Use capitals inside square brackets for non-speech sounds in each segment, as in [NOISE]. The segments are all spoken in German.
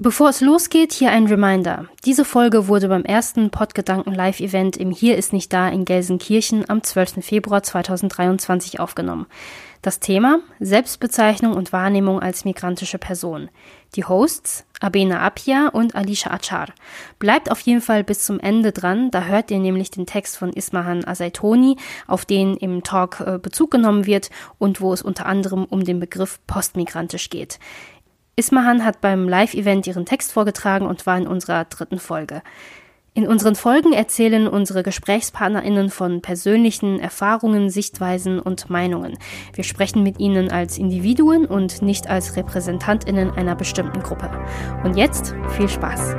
Bevor es losgeht, hier ein Reminder. Diese Folge wurde beim ersten Podgedanken Live-Event im Hier ist nicht da in Gelsenkirchen am 12. Februar 2023 aufgenommen. Das Thema Selbstbezeichnung und Wahrnehmung als migrantische Person. Die Hosts Abena Apia und Alicia Achar. Bleibt auf jeden Fall bis zum Ende dran, da hört ihr nämlich den Text von Ismahan Asaitoni, auf den im Talk äh, Bezug genommen wird und wo es unter anderem um den Begriff postmigrantisch geht. Ismahan hat beim Live-Event ihren Text vorgetragen und war in unserer dritten Folge. In unseren Folgen erzählen unsere GesprächspartnerInnen von persönlichen Erfahrungen, Sichtweisen und Meinungen. Wir sprechen mit ihnen als Individuen und nicht als RepräsentantInnen einer bestimmten Gruppe. Und jetzt viel Spaß!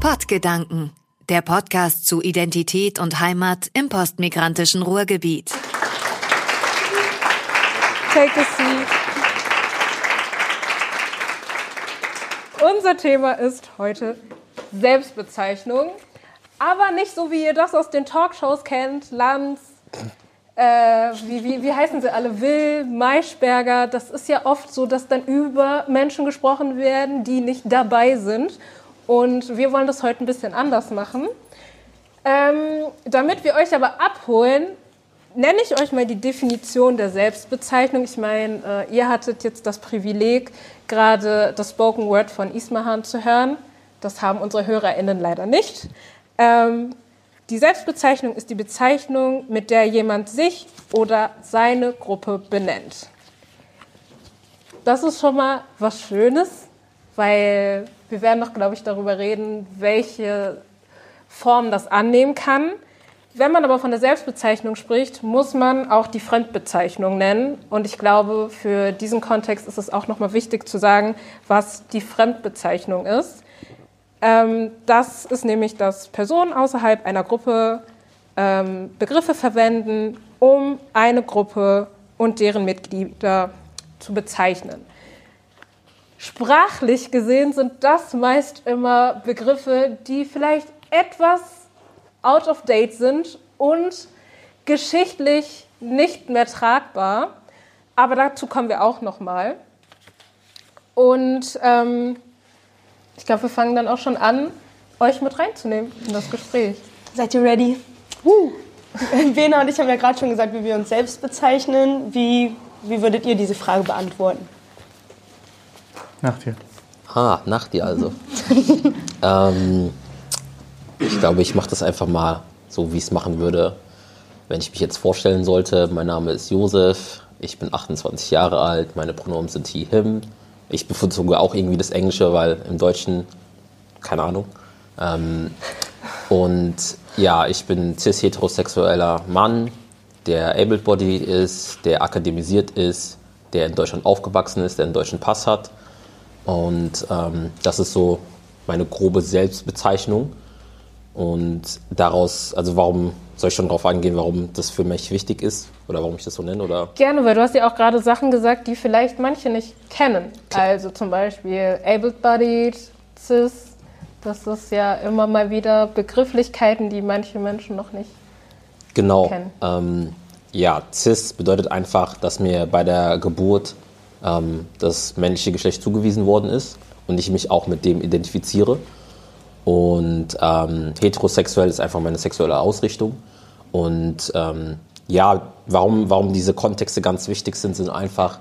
Podgedanken der Podcast zu Identität und Heimat im postmigrantischen Ruhrgebiet. Take a seat. Unser Thema ist heute Selbstbezeichnung, aber nicht so, wie ihr das aus den Talkshows kennt, Lanz, äh, wie, wie, wie heißen sie alle, Will, Maischberger. Das ist ja oft so, dass dann über Menschen gesprochen werden, die nicht dabei sind. Und wir wollen das heute ein bisschen anders machen. Ähm, damit wir euch aber abholen, nenne ich euch mal die Definition der Selbstbezeichnung. Ich meine, äh, ihr hattet jetzt das Privileg, gerade das Spoken Word von Ismahan zu hören. Das haben unsere HörerInnen leider nicht. Ähm, die Selbstbezeichnung ist die Bezeichnung, mit der jemand sich oder seine Gruppe benennt. Das ist schon mal was Schönes, weil wir werden noch, glaube ich, darüber reden, welche Form das annehmen kann. Wenn man aber von der Selbstbezeichnung spricht, muss man auch die Fremdbezeichnung nennen. Und ich glaube, für diesen Kontext ist es auch nochmal wichtig zu sagen, was die Fremdbezeichnung ist. Ähm, das ist nämlich, dass Personen außerhalb einer Gruppe ähm, Begriffe verwenden, um eine Gruppe und deren Mitglieder zu bezeichnen. Sprachlich gesehen sind das meist immer Begriffe, die vielleicht etwas out of date sind und geschichtlich nicht mehr tragbar. Aber dazu kommen wir auch noch mal. Und ähm, ich glaube, wir fangen dann auch schon an, euch mit reinzunehmen in das Gespräch. Seid ihr ready? Uh. Bena [LAUGHS] und ich haben ja gerade schon gesagt, wie wir uns selbst bezeichnen. Wie, wie würdet ihr diese Frage beantworten? Nach dir. Ah, nach dir also. [LAUGHS] ähm, ich glaube, ich mache das einfach mal so, wie ich es machen würde, wenn ich mich jetzt vorstellen sollte. Mein Name ist Josef, ich bin 28 Jahre alt, meine Pronomen sind he, him. Ich bevorzuge auch irgendwie das Englische, weil im Deutschen, keine Ahnung. Ähm, und ja, ich bin cis-heterosexueller Mann, der able-bodied ist, der akademisiert ist, der in Deutschland aufgewachsen ist, der einen deutschen Pass hat. Und ähm, das ist so meine grobe Selbstbezeichnung. Und daraus, also warum soll ich schon darauf eingehen, warum das für mich wichtig ist oder warum ich das so nenne? Oder? Gerne, weil du hast ja auch gerade Sachen gesagt, die vielleicht manche nicht kennen. Klar. Also zum Beispiel able-bodied, cis, das ist ja immer mal wieder Begrifflichkeiten, die manche Menschen noch nicht genau. kennen. Ähm, ja, cis bedeutet einfach, dass mir bei der Geburt ähm, das männliche Geschlecht zugewiesen worden ist und ich mich auch mit dem identifiziere. Und ähm, heterosexuell ist einfach meine sexuelle Ausrichtung. Und ähm, ja, warum, warum diese Kontexte ganz wichtig sind, sind einfach,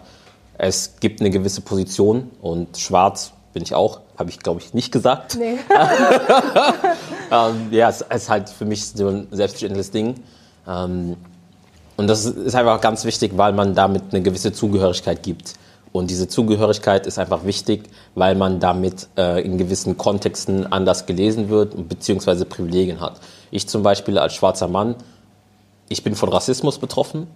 es gibt eine gewisse Position und schwarz bin ich auch, habe ich glaube ich nicht gesagt. Nee. [LAUGHS] ähm, ja, es ist halt für mich so ein selbstverständliches Ding. Ähm, und das ist einfach ganz wichtig, weil man damit eine gewisse Zugehörigkeit gibt. Und diese Zugehörigkeit ist einfach wichtig, weil man damit äh, in gewissen Kontexten anders gelesen wird beziehungsweise Privilegien hat. Ich zum Beispiel als schwarzer Mann, ich bin von Rassismus betroffen.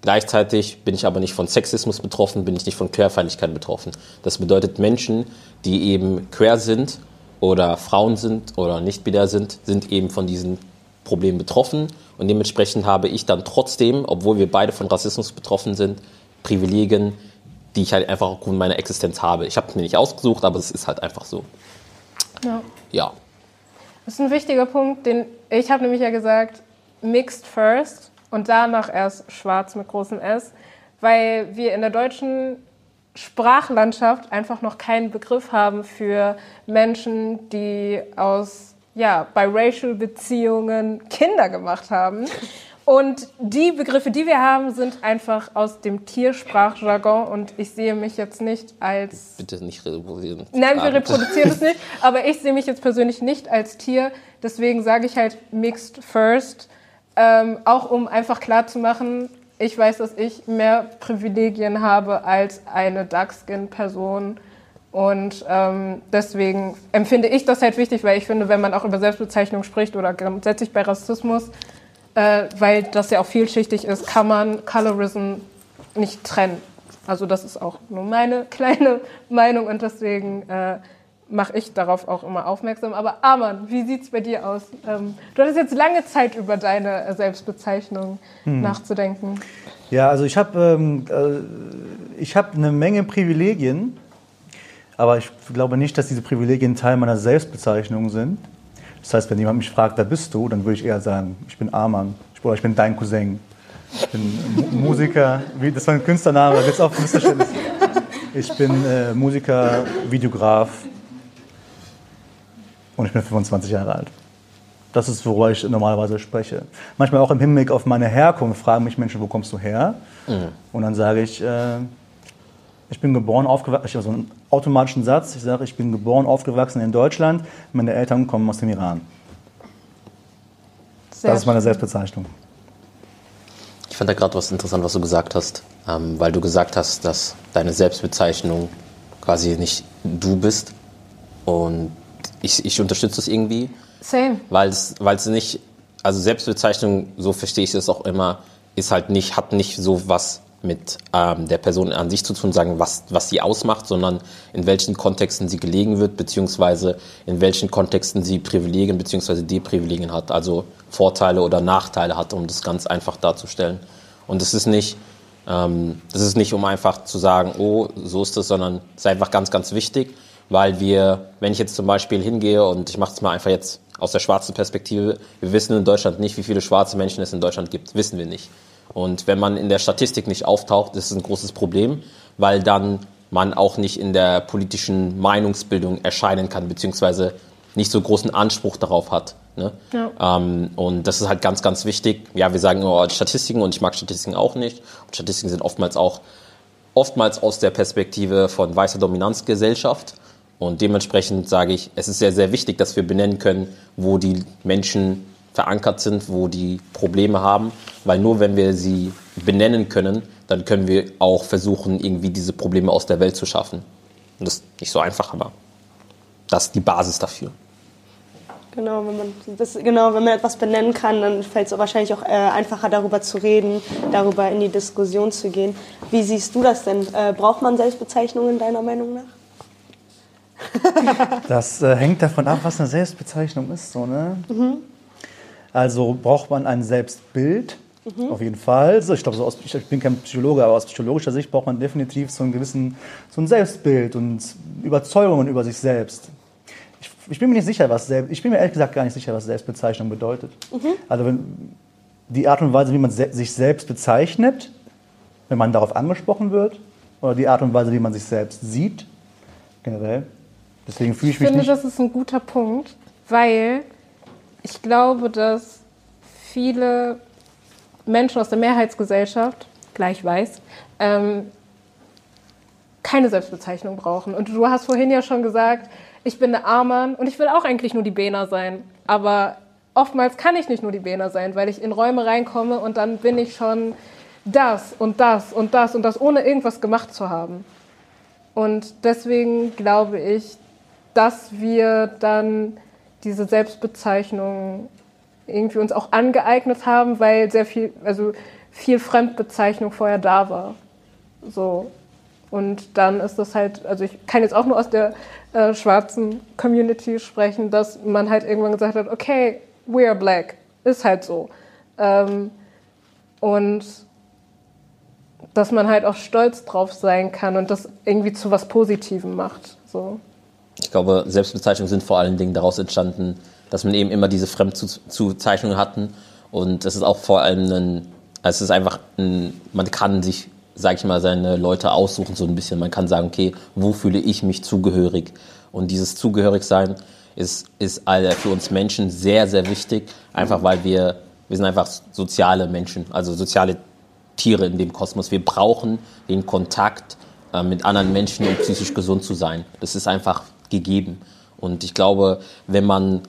Gleichzeitig bin ich aber nicht von Sexismus betroffen, bin ich nicht von Querfeindlichkeit betroffen. Das bedeutet, Menschen, die eben quer sind oder Frauen sind oder nicht binär sind, sind eben von diesen Problemen betroffen. Und dementsprechend habe ich dann trotzdem, obwohl wir beide von Rassismus betroffen sind, Privilegien, die ich halt einfach aufgrund meiner Existenz habe. Ich habe es mir nicht ausgesucht, aber es ist halt einfach so. Ja. ja. Das ist ein wichtiger Punkt, den ich habe nämlich ja gesagt, Mixed First und danach erst Schwarz mit großem S, weil wir in der deutschen Sprachlandschaft einfach noch keinen Begriff haben für Menschen, die aus ja, biracial Beziehungen Kinder gemacht haben. Und die Begriffe, die wir haben, sind einfach aus dem Tiersprachjargon. Und ich sehe mich jetzt nicht als... Bitte nicht reproduzieren. Nein, wir reproduzieren es nicht, [LAUGHS] aber ich sehe mich jetzt persönlich nicht als Tier, deswegen sage ich halt Mixed First, ähm, auch um einfach klarzumachen, ich weiß, dass ich mehr Privilegien habe als eine Dark-Skin-Person. Und ähm, deswegen empfinde ich das halt wichtig, weil ich finde, wenn man auch über Selbstbezeichnung spricht oder grundsätzlich bei Rassismus, äh, weil das ja auch vielschichtig ist, kann man Colorism nicht trennen. Also das ist auch nur meine [LAUGHS] kleine Meinung und deswegen äh, mache ich darauf auch immer aufmerksam. Aber Arman, wie sieht es bei dir aus? Ähm, du hattest jetzt lange Zeit über deine äh, Selbstbezeichnung hm. nachzudenken. Ja, also ich habe ähm, äh, hab eine Menge Privilegien, aber ich glaube nicht, dass diese Privilegien Teil meiner Selbstbezeichnung sind. Das heißt, wenn jemand mich fragt, wer bist du, dann würde ich eher sagen, ich bin Arman oder ich bin dein Cousin. Ich bin Musiker, das war ein Künstlername, da auch Missverständnis. Ich bin äh, Musiker, Videograf und ich bin 25 Jahre alt. Das ist, worüber ich normalerweise spreche. Manchmal auch im Hinblick auf meine Herkunft fragen mich Menschen, wo kommst du her? Mhm. Und dann sage ich, äh, ich bin geboren, aufgewachsen, ich habe so einen automatischen Satz, ich sage, ich bin geboren, aufgewachsen in Deutschland, meine Eltern kommen aus dem Iran. Sehr das ist meine Selbstbezeichnung. Ich fand da gerade was interessant, was du gesagt hast, ähm, weil du gesagt hast, dass deine Selbstbezeichnung quasi nicht du bist. Und ich, ich unterstütze das irgendwie. Same. Weil es, weil es nicht, also Selbstbezeichnung, so verstehe ich es auch immer, ist halt nicht, hat nicht so was mit ähm, der Person an sich zu tun, sagen, was, was sie ausmacht, sondern in welchen Kontexten sie gelegen wird, beziehungsweise in welchen Kontexten sie Privilegien beziehungsweise Deprivilegien hat, also Vorteile oder Nachteile hat, um das ganz einfach darzustellen. Und das ist nicht, ähm, das ist nicht, um einfach zu sagen, oh, so ist es, sondern es ist einfach ganz, ganz wichtig, weil wir, wenn ich jetzt zum Beispiel hingehe und ich mache es mal einfach jetzt aus der schwarzen Perspektive, wir wissen in Deutschland nicht, wie viele schwarze Menschen es in Deutschland gibt, wissen wir nicht. Und wenn man in der Statistik nicht auftaucht, ist es ein großes Problem, weil dann man auch nicht in der politischen Meinungsbildung erscheinen kann, beziehungsweise nicht so großen Anspruch darauf hat. Ne? Ja. Ähm, und das ist halt ganz, ganz wichtig. Ja, wir sagen immer Statistiken und ich mag Statistiken auch nicht. Und Statistiken sind oftmals auch oftmals aus der Perspektive von weißer Dominanzgesellschaft. Und dementsprechend sage ich, es ist sehr, sehr wichtig, dass wir benennen können, wo die Menschen verankert sind, wo die Probleme haben, weil nur wenn wir sie benennen können, dann können wir auch versuchen, irgendwie diese Probleme aus der Welt zu schaffen. Und das ist nicht so einfach, aber das ist die Basis dafür. Genau, wenn man, das, genau, wenn man etwas benennen kann, dann fällt es wahrscheinlich auch äh, einfacher, darüber zu reden, darüber in die Diskussion zu gehen. Wie siehst du das denn? Äh, braucht man Selbstbezeichnungen deiner Meinung nach? das äh, hängt davon ab, was eine Selbstbezeichnung ist. So, ne? Mhm. Also braucht man ein Selbstbild, mhm. auf jeden Fall. Also ich glaube, so ich bin kein Psychologe, aber aus psychologischer Sicht braucht man definitiv so, einen gewissen, so ein Selbstbild und Überzeugungen über sich selbst. Ich, ich, bin mir nicht sicher, was selbst, ich bin mir ehrlich gesagt gar nicht sicher, was Selbstbezeichnung bedeutet. Mhm. Also wenn, die Art und Weise, wie man se sich selbst bezeichnet, wenn man darauf angesprochen wird, oder die Art und Weise, wie man sich selbst sieht, generell. Deswegen fühle ich, ich mich finde, nicht. das ist ein guter Punkt, weil ich glaube, dass viele Menschen aus der Mehrheitsgesellschaft, gleich weiß, ähm, keine Selbstbezeichnung brauchen. Und du hast vorhin ja schon gesagt, ich bin eine Arman und ich will auch eigentlich nur die Bena sein. Aber oftmals kann ich nicht nur die Bena sein, weil ich in Räume reinkomme und dann bin ich schon das und das und das und das, ohne irgendwas gemacht zu haben. Und deswegen glaube ich, dass wir dann diese Selbstbezeichnung irgendwie uns auch angeeignet haben, weil sehr viel, also viel Fremdbezeichnung vorher da war. So. Und dann ist das halt, also ich kann jetzt auch nur aus der äh, schwarzen Community sprechen, dass man halt irgendwann gesagt hat, okay, we are black. Ist halt so. Ähm, und dass man halt auch stolz drauf sein kann und das irgendwie zu was Positivem macht. So. Ich glaube, Selbstbezeichnungen sind vor allen Dingen daraus entstanden, dass man eben immer diese Fremdzuzeichnungen hatten Und es ist auch vor allem ein, es ist einfach ein, man kann sich, sag ich mal, seine Leute aussuchen so ein bisschen. Man kann sagen, okay, wo fühle ich mich zugehörig? Und dieses Zugehörigsein ist, ist für uns Menschen sehr, sehr wichtig, einfach weil wir, wir sind einfach soziale Menschen, also soziale Tiere in dem Kosmos. Wir brauchen den Kontakt äh, mit anderen Menschen, um psychisch gesund zu sein. Das ist einfach gegeben. Und ich glaube, wenn man,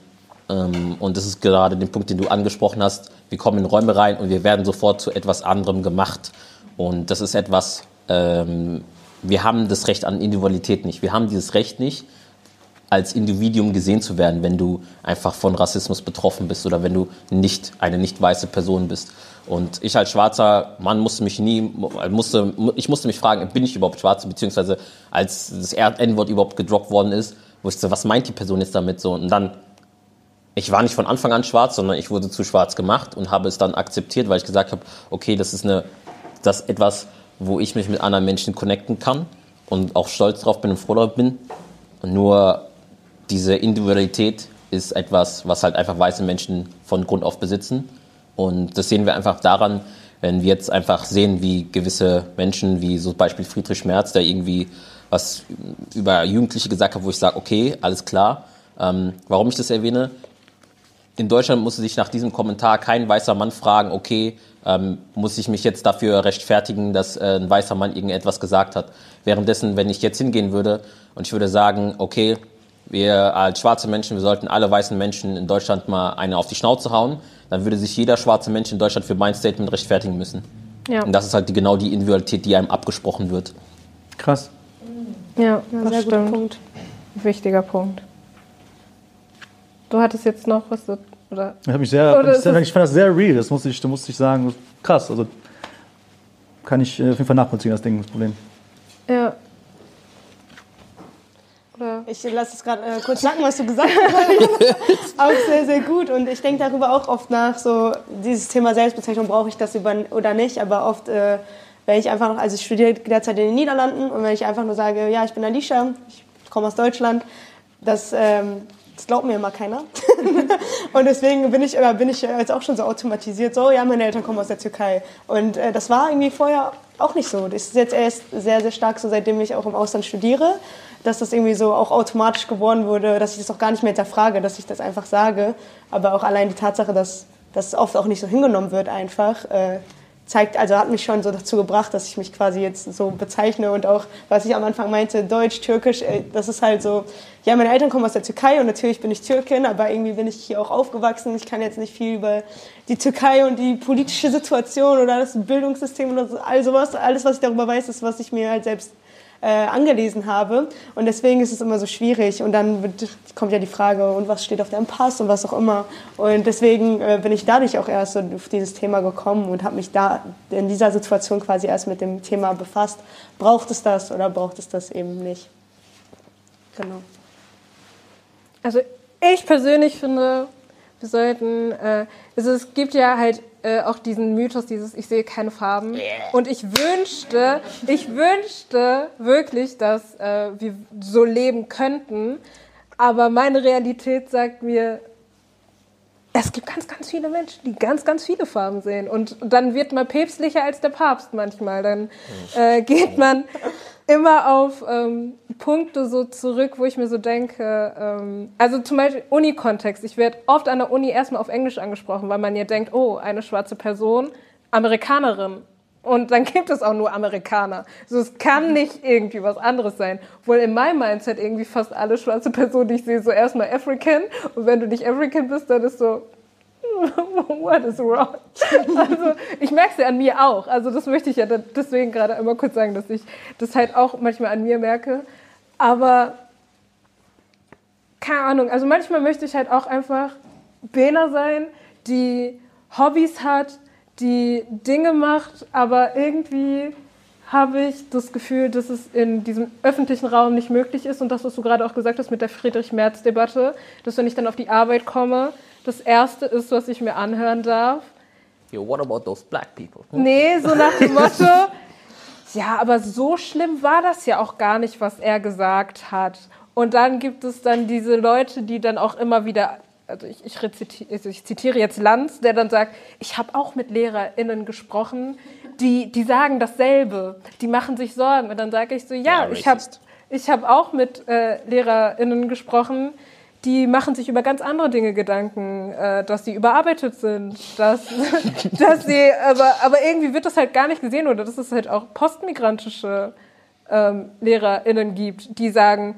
ähm, und das ist gerade der Punkt, den du angesprochen hast, wir kommen in Räume rein und wir werden sofort zu etwas anderem gemacht. Und das ist etwas, ähm, wir haben das Recht an Individualität nicht. Wir haben dieses Recht nicht, als Individuum gesehen zu werden, wenn du einfach von Rassismus betroffen bist oder wenn du nicht eine nicht weiße Person bist. Und ich als schwarzer Mann musste mich nie, musste, ich musste mich fragen, bin ich überhaupt schwarz, beziehungsweise als das N-Wort überhaupt gedroppt worden ist, ich so, was meint die Person jetzt damit so? Und dann, ich war nicht von Anfang an schwarz, sondern ich wurde zu schwarz gemacht und habe es dann akzeptiert, weil ich gesagt habe, okay, das ist eine, das ist etwas, wo ich mich mit anderen Menschen connecten kann und auch stolz drauf bin und froh drauf bin. Nur diese Individualität ist etwas, was halt einfach weiße Menschen von Grund auf besitzen. Und das sehen wir einfach daran, wenn wir jetzt einfach sehen, wie gewisse Menschen, wie so Beispiel Friedrich Merz, der irgendwie was über Jugendliche gesagt hat, wo ich sage, okay, alles klar. Ähm, warum ich das erwähne? In Deutschland musste sich nach diesem Kommentar kein weißer Mann fragen, okay, ähm, muss ich mich jetzt dafür rechtfertigen, dass äh, ein weißer Mann irgendetwas gesagt hat. Währenddessen, wenn ich jetzt hingehen würde und ich würde sagen, okay, wir als schwarze Menschen, wir sollten alle weißen Menschen in Deutschland mal eine auf die Schnauze hauen, dann würde sich jeder schwarze Mensch in Deutschland für mein Statement rechtfertigen müssen. Ja. Und das ist halt die, genau die Individualität, die einem abgesprochen wird. Krass. Ja, ja das sehr stimmt. Punkt. Wichtiger Punkt. Du hattest jetzt noch was oder? Ich, mich sehr, ich, ich fand das sehr real. Das musste ich, da musste ich sagen, krass. Also kann ich äh, auf jeden Fall nachvollziehen, das Ding, das Problem. Ja? Ich lasse es gerade äh, kurz sagen, was du gesagt hast. [LAUGHS] auch sehr, sehr gut. Und ich denke darüber auch oft nach, so dieses Thema Selbstbezeichnung, brauche ich das über, oder nicht. Aber oft, äh, wenn ich einfach noch, also ich studiere derzeit in den Niederlanden und wenn ich einfach nur sage, ja, ich bin Alicia, ich komme aus Deutschland, das, ähm, das glaubt mir immer keiner. [LAUGHS] und deswegen bin ich, oder bin ich jetzt auch schon so automatisiert, so, ja, meine Eltern kommen aus der Türkei. Und äh, das war irgendwie vorher auch nicht so. Das ist jetzt erst sehr, sehr stark so, seitdem ich auch im Ausland studiere dass das irgendwie so auch automatisch geworden wurde, dass ich das auch gar nicht mehr hinterfrage, dass ich das einfach sage. Aber auch allein die Tatsache, dass das oft auch nicht so hingenommen wird einfach, äh, zeigt, also hat mich schon so dazu gebracht, dass ich mich quasi jetzt so bezeichne und auch, was ich am Anfang meinte, Deutsch, Türkisch, äh, das ist halt so, ja, meine Eltern kommen aus der Türkei und natürlich bin ich Türkin, aber irgendwie bin ich hier auch aufgewachsen. Ich kann jetzt nicht viel über die Türkei und die politische Situation oder das Bildungssystem oder all sowas, alles, was ich darüber weiß, ist, was ich mir halt selbst äh, angelesen habe. Und deswegen ist es immer so schwierig. Und dann wird, kommt ja die Frage, und was steht auf deinem Pass und was auch immer. Und deswegen äh, bin ich dadurch auch erst so auf dieses Thema gekommen und habe mich da in dieser Situation quasi erst mit dem Thema befasst. Braucht es das oder braucht es das eben nicht? Genau. Also ich persönlich finde, wir sollten, äh, also es gibt ja halt äh, auch diesen Mythos, dieses ich sehe keine Farben. Und ich wünschte, ich wünschte wirklich, dass äh, wir so leben könnten. Aber meine Realität sagt mir, es gibt ganz, ganz viele Menschen, die ganz, ganz viele Farben sehen. Und dann wird man päpstlicher als der Papst manchmal. Dann äh, geht man immer auf ähm, Punkte so zurück, wo ich mir so denke, ähm, also zum Beispiel Uni-Kontext. Ich werde oft an der Uni erstmal auf Englisch angesprochen, weil man ja denkt, oh, eine schwarze Person, Amerikanerin. Und dann gibt es auch nur Amerikaner. Also es kann mhm. nicht irgendwie was anderes sein. Wohl in meinem Mindset irgendwie fast alle schwarze Personen, die ich sehe, so erstmal African. Und wenn du nicht African bist, dann ist so, [LAUGHS] what is wrong? Also ich merke es ja an mir auch. Also das möchte ich ja deswegen gerade einmal kurz sagen, dass ich das halt auch manchmal an mir merke. Aber keine Ahnung, also manchmal möchte ich halt auch einfach Bena sein, die Hobbys hat, die Dinge macht, aber irgendwie habe ich das Gefühl, dass es in diesem öffentlichen Raum nicht möglich ist und das, was du gerade auch gesagt hast mit der Friedrich-Merz-Debatte, dass wenn ich dann auf die Arbeit komme, das Erste ist, was ich mir anhören darf. Yo, what about those black people? Hm? [LAUGHS] Nee, so nach dem Motto, ja, aber so schlimm war das ja auch gar nicht, was er gesagt hat. Und dann gibt es dann diese Leute, die dann auch immer wieder also ich, ich, rezitiere, also ich zitiere jetzt Lanz, der dann sagt, ich habe auch mit LehrerInnen gesprochen, die, die sagen dasselbe, die machen sich Sorgen. Und dann sage ich so, ja, Ja, ich habe ich hab auch mit äh, LehrerInnen gesprochen, die machen sich über ganz andere Dinge Gedanken, äh, dass sie überarbeitet sind, dass, [LAUGHS] dass sie, aber, aber irgendwie wird das halt gar nicht gesehen oder dass es halt auch postmigrantische ähm, LehrerInnen gibt, die sagen,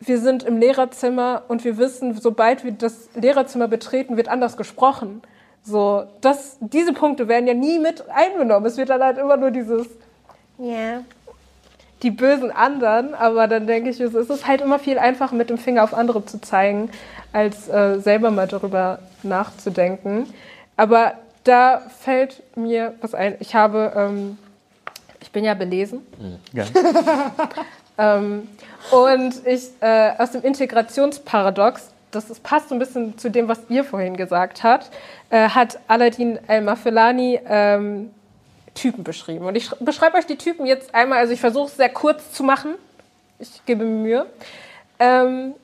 wir sind im Lehrerzimmer und wir wissen, sobald wir das Lehrerzimmer betreten, wird anders gesprochen. So, das, diese Punkte werden ja nie mit eingenommen. Es wird dann halt immer nur dieses, ja, die bösen anderen, aber dann denke ich, es ist halt immer viel einfacher, mit dem Finger auf andere zu zeigen, als äh, selber mal darüber nachzudenken. Aber da fällt mir was ein. Ich habe, ähm, ich bin ja belesen. Ja. [LAUGHS] Ähm, und ich äh, aus dem Integrationsparadox, das ist, passt so ein bisschen zu dem, was ihr vorhin gesagt habt, äh, hat Aladdin El-Mafelani ähm, Typen beschrieben. Und ich sch- beschreibe euch die Typen jetzt einmal, also ich versuche es sehr kurz zu machen. Ich gebe mir Mühe. Ähm,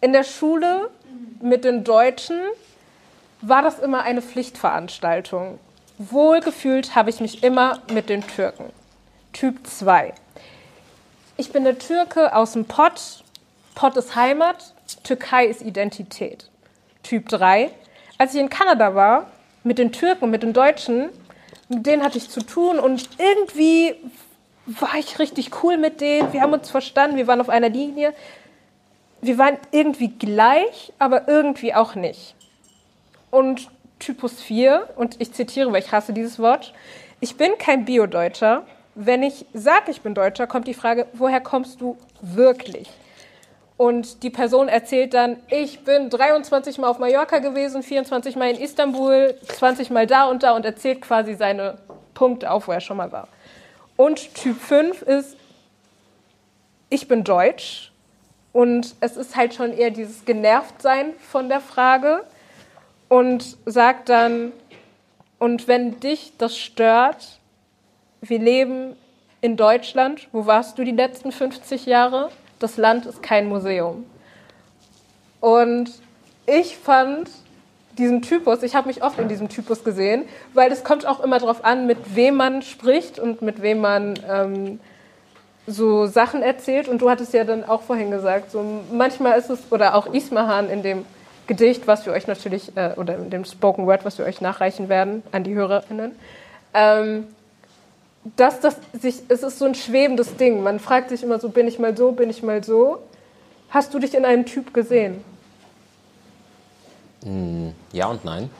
in der Schule mit den Deutschen war das immer eine Pflichtveranstaltung. Wohlgefühlt habe ich mich immer mit den Türken. Typ 2. Ich bin eine Türke aus dem Pott. Pott ist Heimat, Türkei ist Identität. Typ 3. Als ich in Kanada war, mit den Türken, mit den Deutschen, mit denen hatte ich zu tun und irgendwie war ich richtig cool mit denen. Wir haben uns verstanden, wir waren auf einer Linie. Wir waren irgendwie gleich, aber irgendwie auch nicht. Und Typus 4, und ich zitiere, weil ich hasse dieses Wort, ich bin kein Bio-Deutscher. Wenn ich sage, ich bin Deutscher, kommt die Frage, woher kommst du wirklich? Und die Person erzählt dann, ich bin 23 Mal auf Mallorca gewesen, 24 Mal in Istanbul, 20 Mal da und da und erzählt quasi seine Punkte auf, wo er schon mal war. Und Typ 5 ist, ich bin deutsch. Und es ist halt schon eher dieses Genervtsein von der Frage und sagt dann, und wenn dich das stört, wir leben in Deutschland, wo warst du die letzten 50 Jahre? Das Land ist kein Museum. Und ich fand diesen Typus, ich habe mich oft in diesem Typus gesehen, weil es kommt auch immer darauf an, mit wem man spricht und mit wem man ähm, so Sachen erzählt. Und du hattest ja dann auch vorhin gesagt, so manchmal ist es, oder auch Ismahan in dem Gedicht, was wir euch natürlich, äh, oder in dem Spoken Word, was wir euch nachreichen werden an die HörerInnen, ähm, dass das sich, es ist so ein schwebendes Ding. Man fragt sich immer so, bin ich mal so, bin ich mal so. Hast du dich in einem Typ gesehen? Ja und nein.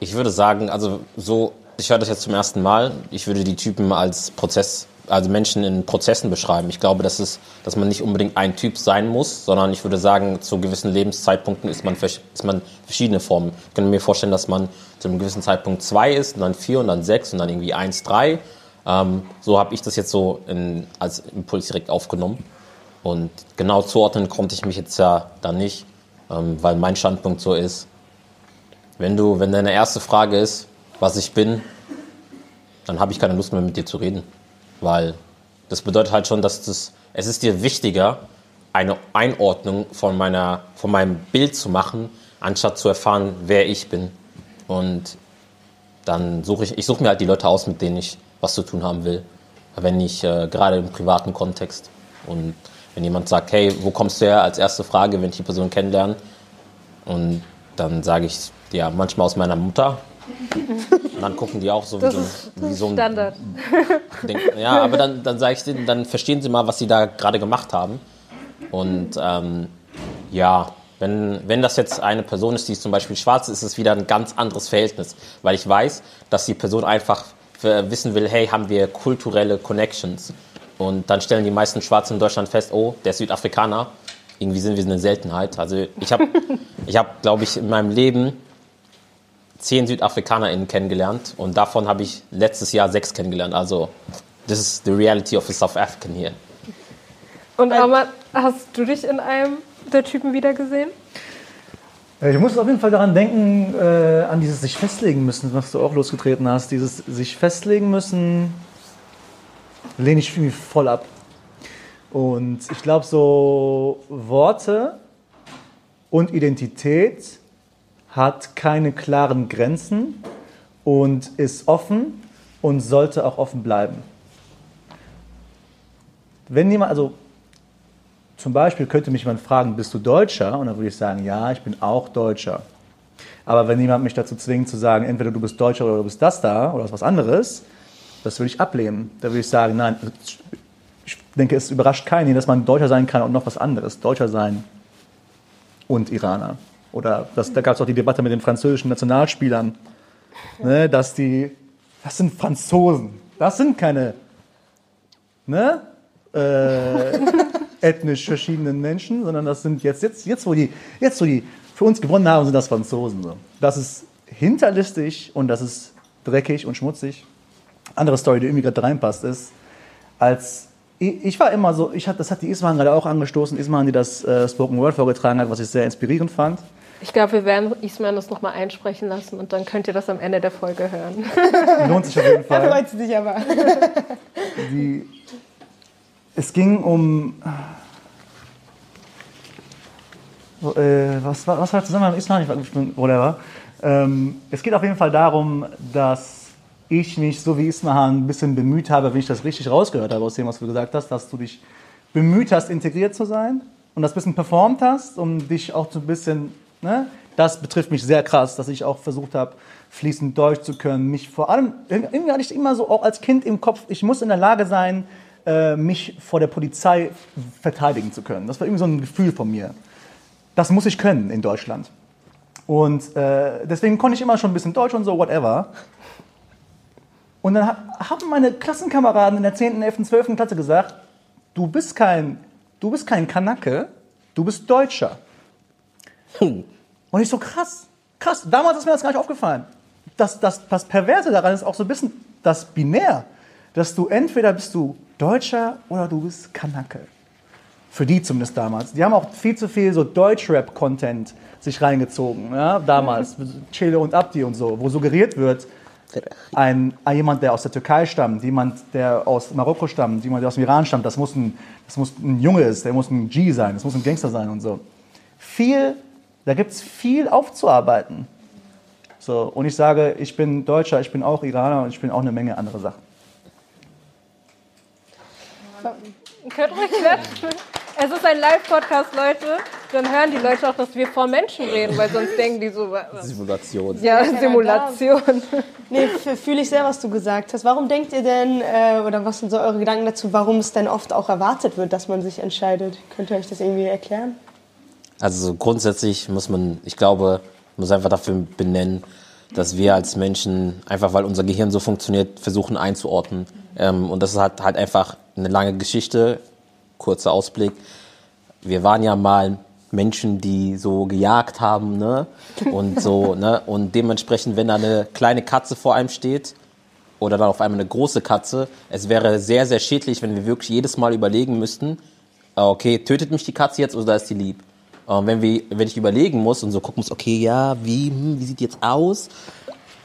Ich würde sagen, also so, ich höre das jetzt zum ersten Mal. Ich würde die Typen als Prozess, also Menschen in Prozessen beschreiben. Ich glaube, dass, es, dass man nicht unbedingt ein Typ sein muss, sondern ich würde sagen, zu gewissen Lebenszeitpunkten ist man, ist man verschiedene Formen. Ich kann mir vorstellen, dass man zu einem gewissen Zeitpunkt zwei ist, und dann vier und dann sechs und dann irgendwie eins, drei. Ähm, so habe ich das jetzt so in, als Impuls direkt aufgenommen. Und genau zuordnen konnte ich mich jetzt ja da nicht, ähm, weil mein Standpunkt so ist, wenn du, wenn deine erste Frage ist, was ich bin, dann habe ich keine Lust mehr mit dir zu reden. Weil das bedeutet halt schon, dass das, es ist dir wichtiger, eine Einordnung von, meiner, von meinem Bild zu machen, anstatt zu erfahren, wer ich bin. Und dann suche ich, ich suche mir halt die Leute aus, mit denen ich was zu tun haben will. Wenn ich äh, gerade im privaten Kontext und wenn jemand sagt, hey, wo kommst du her als erste Frage, wenn ich die Person kennenlerne, und dann sage ich, ja, manchmal aus meiner Mutter. Und dann gucken die auch so wie Das so, ein- wie so ein Standard. [LAUGHS] Ding. Ja, aber dann, dann sage ich denen, dann verstehen sie mal, was sie da gerade gemacht haben. Und ähm, ja, wenn, wenn das jetzt eine Person ist, die zum Beispiel schwarz ist, ist es wieder ein ganz anderes Verhältnis. Weil ich weiß, dass die Person einfach äh, wissen will, hey, haben wir kulturelle Connections? Und dann stellen die meisten Schwarzen in Deutschland fest, oh, der ist Südafrikaner. Irgendwie sind wir eine Seltenheit. Also ich habe, [LAUGHS] ich hab, glaube ich, in meinem Leben zehn SüdafrikanerInnen kennengelernt und davon habe ich letztes Jahr sechs kennengelernt. Also, this is the reality of a South African here. Und Arman, hast du dich in einem der Typen wiedergesehen? Äh, Ich muss auf jeden Fall daran denken, äh, an dieses sich festlegen müssen, was du auch losgetreten hast. Dieses sich festlegen müssen, lehne ich irgendwie voll ab. Und ich glaube, so Worte und Identität hat keine klaren Grenzen und ist offen und sollte auch offen bleiben. Wenn jemand, also zum Beispiel könnte mich jemand fragen, bist du Deutscher? Und dann würde ich sagen, ja, ich bin auch Deutscher. Aber wenn jemand mich dazu zwingt zu sagen, entweder du bist Deutscher oder du bist das da oder was anderes, das würde ich ablehnen. Da würde ich sagen, nein, ich denke, es überrascht keinen, dass man Deutscher sein kann und noch was anderes. Deutscher sein und Iraner. Oder das, da gab es auch die Debatte mit den französischen Nationalspielern, ne, dass die, das sind Franzosen, das sind keine ne, äh, [LAUGHS] ethnisch verschiedenen Menschen, sondern das sind jetzt, jetzt, jetzt, wo die, jetzt, wo die für uns gewonnen haben, sind das Franzosen. So. Das ist hinterlistig und das ist dreckig und schmutzig. Andere Story, die irgendwie gerade reinpasst, ist, als ich war immer so, ich hat, das hat die Isman gerade auch angestoßen, Isman, die das äh, Spoken Word vorgetragen hat, was ich sehr inspirierend fand. Ich glaube, wir werden Isman das nochmal einsprechen lassen und dann könnt ihr das am Ende der Folge hören. [LAUGHS] Lohnt sich auf jeden [LAUGHS] Fall. Da freut sie sich aber. [LAUGHS] Die, es ging um. Äh, was, war, was war der Zusammenhang mit Islam? Ich bin, whatever. Ähm, es geht auf jeden Fall darum, dass ich mich, so wie Ismahan, ein bisschen bemüht habe, wenn ich das richtig rausgehört habe aus dem, was du gesagt hast, dass du dich bemüht hast, integriert zu sein und das ein bisschen performt hast, um dich auch so ein bisschen, ne? das betrifft mich sehr krass, dass ich auch versucht habe, fließend Deutsch zu können. Mich vor allem, irgendwie hatte ich immer so auch als Kind im Kopf, ich muss in der Lage sein, äh, mich vor der Polizei verteidigen zu können. Das war irgendwie so ein Gefühl von mir. Das muss ich können in Deutschland. Und äh, deswegen konnte ich immer schon ein bisschen Deutsch und so, whatever. Und dann haben meine Klassenkameraden in der 10., 11., 12. Klasse gesagt, du bist kein, du bist kein Kanake, du bist Deutscher. Und ich so, krass, krass. Damals ist mir das gar nicht aufgefallen. Das, das, das Perverse daran ist auch so ein bisschen das Binär, dass du entweder bist du Deutscher oder du bist Kanake. Für die zumindest damals. Die haben auch viel zu viel so Deutschrap-Content sich reingezogen, ja, damals. [LAUGHS] Chile und Abdi und so, wo suggeriert wird, ein, jemand, der aus der Türkei stammt, jemand, der aus Marokko stammt, jemand, der aus dem Iran stammt, das muss ein, das muss ein Junge ist, der muss ein G sein, das muss ein Gangster sein und so. Viel, da gibt es viel aufzuarbeiten. So, und ich sage, ich bin Deutscher, ich bin auch Iraner und ich bin auch eine Menge andere Sachen. Könnt ruhig klatschen. Es ist ein Live-Podcast, Leute. Dann hören die Leute auch, dass wir vor Menschen reden, weil sonst denken die so. Was? Simulation. Ja, Simulation. Nee, fühle ich sehr, was du gesagt hast. Warum denkt ihr denn, äh, oder was sind so eure Gedanken dazu, warum es denn oft auch erwartet wird, dass man sich entscheidet? Könnt ihr euch das irgendwie erklären? Also grundsätzlich muss man, ich glaube, muss einfach dafür benennen, dass wir als Menschen, einfach weil unser Gehirn so funktioniert, versuchen einzuordnen. Ähm, und das hat halt einfach eine lange Geschichte, kurzer Ausblick. Wir waren ja mal Menschen, die so gejagt haben, ne? Und so, [LAUGHS] ne? Und dementsprechend, wenn da eine kleine Katze vor einem steht oder dann auf einmal eine große Katze, es wäre sehr, sehr schädlich, wenn wir wirklich jedes Mal überlegen müssten, ah, okay, tötet mich die Katze jetzt oder ist die lieb? Und wenn, wir, wenn ich überlegen muss und so gucken muss, okay, ja, wie, hm, wie sieht jetzt aus?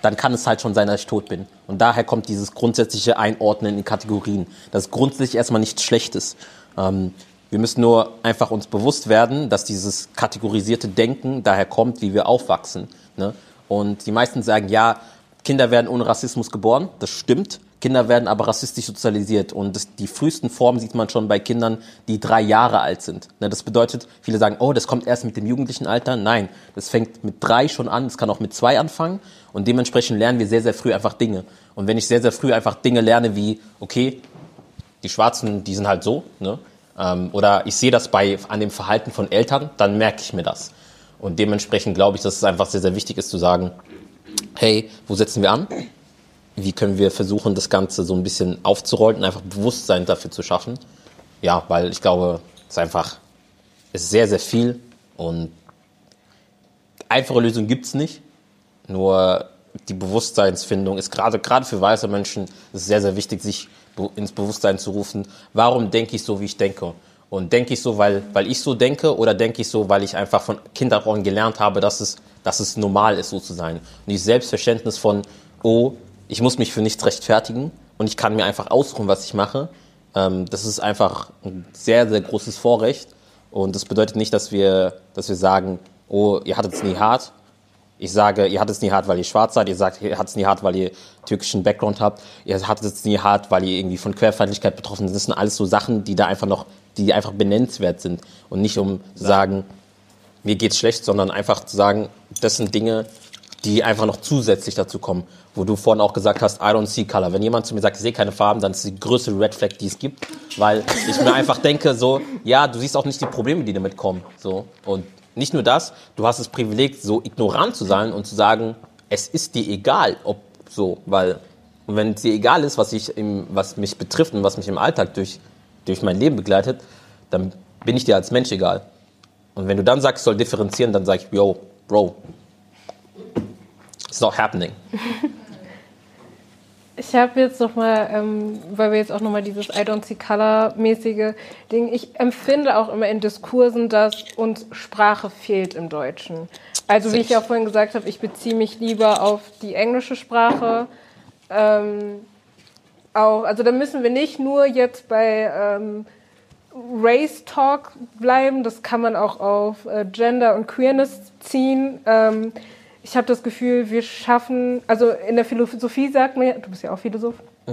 Dann kann es halt schon sein, dass ich tot bin. Und daher kommt dieses grundsätzliche Einordnen in Kategorien. Das ist grundsätzlich erstmal nichts Schlechtes. Ähm, wir müssen nur einfach uns bewusst werden, dass dieses kategorisierte Denken daher kommt, wie wir aufwachsen. Ne? Und die meisten sagen, ja, Kinder werden ohne Rassismus geboren. Das stimmt. Kinder werden aber rassistisch sozialisiert. Und das, die frühesten Formen sieht man schon bei Kindern, die drei Jahre alt sind. Ne? Das bedeutet, viele sagen, oh, das kommt erst mit dem jugendlichen Alter. Nein, das fängt mit drei schon an. Es kann auch mit zwei anfangen. Und dementsprechend lernen wir sehr, sehr früh einfach Dinge. Und wenn ich sehr, sehr früh einfach Dinge lerne wie, okay, die Schwarzen, die sind halt so, ne? Ähm, oder ich sehe das bei, an dem Verhalten von Eltern, dann merke ich mir das. Und dementsprechend glaube ich, dass es einfach sehr, sehr wichtig ist zu sagen, hey, wo setzen wir an? Wie können wir versuchen, das Ganze so ein bisschen aufzurollen einfach Bewusstsein dafür zu schaffen? Ja, weil ich glaube, es ist einfach, es ist sehr, sehr viel und einfache Lösungen gibt es nicht. Nur die Bewusstseinsfindung ist gerade, gerade für weiße Menschen sehr, sehr wichtig, sich ins Bewusstsein zu rufen, warum denke ich so, wie ich denke? Und denke ich so, weil, weil ich so denke oder denke ich so, weil ich einfach von Kindern gelernt habe, dass es, dass es normal ist, so zu sein? Und dieses Selbstverständnis von, oh, ich muss mich für nichts rechtfertigen und ich kann mir einfach ausruhen, was ich mache, ähm, das ist einfach ein sehr, sehr großes Vorrecht. Und das bedeutet nicht, dass wir, dass wir sagen, oh, ihr hattet es nie hart. Ich sage, ihr hattet es nie hart, weil ihr schwarz seid. Ihr sagt, ihr hattet es nie hart, weil ihr türkischen Background habt. Ihr hattet es nie hart, weil ihr irgendwie von Querfeindlichkeit betroffen seid. Das sind alles so Sachen, die da einfach noch, die einfach benennenswert sind. Und nicht um zu sagen, mir geht's schlecht, sondern einfach zu sagen, das sind Dinge, die einfach noch zusätzlich dazu kommen. Wo du vorhin auch gesagt hast, I don't see color. Wenn jemand zu mir sagt, ich sehe keine Farben, dann ist die größte Red Flag, die es gibt. Weil ich mir einfach denke, so, ja, du siehst auch nicht die Probleme, die damit kommen. So. Und nicht nur das, du hast das Privileg, so ignorant zu sein und zu sagen, es ist dir egal, ob so, weil und wenn es dir egal ist, was, ich im, was mich betrifft und was mich im Alltag durch, durch mein Leben begleitet, dann bin ich dir als Mensch egal. Und wenn du dann sagst, ich soll differenzieren, dann sag ich, yo, Bro, it's not happening. [LAUGHS] Ich habe jetzt nochmal, ähm, weil wir jetzt auch nochmal dieses I don't see color mäßige Ding, ich empfinde auch immer in Diskursen, dass uns Sprache fehlt im Deutschen. Also wie ich ja vorhin gesagt habe, ich beziehe mich lieber auf die englische Sprache. Ähm, auch, also da müssen wir nicht nur jetzt bei ähm, Race Talk bleiben, das kann man auch auf äh, Gender und Queerness ziehen. Ähm, ich habe das Gefühl, wir schaffen, also in der Philosophie sagt man ja, du bist ja auch Philosoph. [LAUGHS]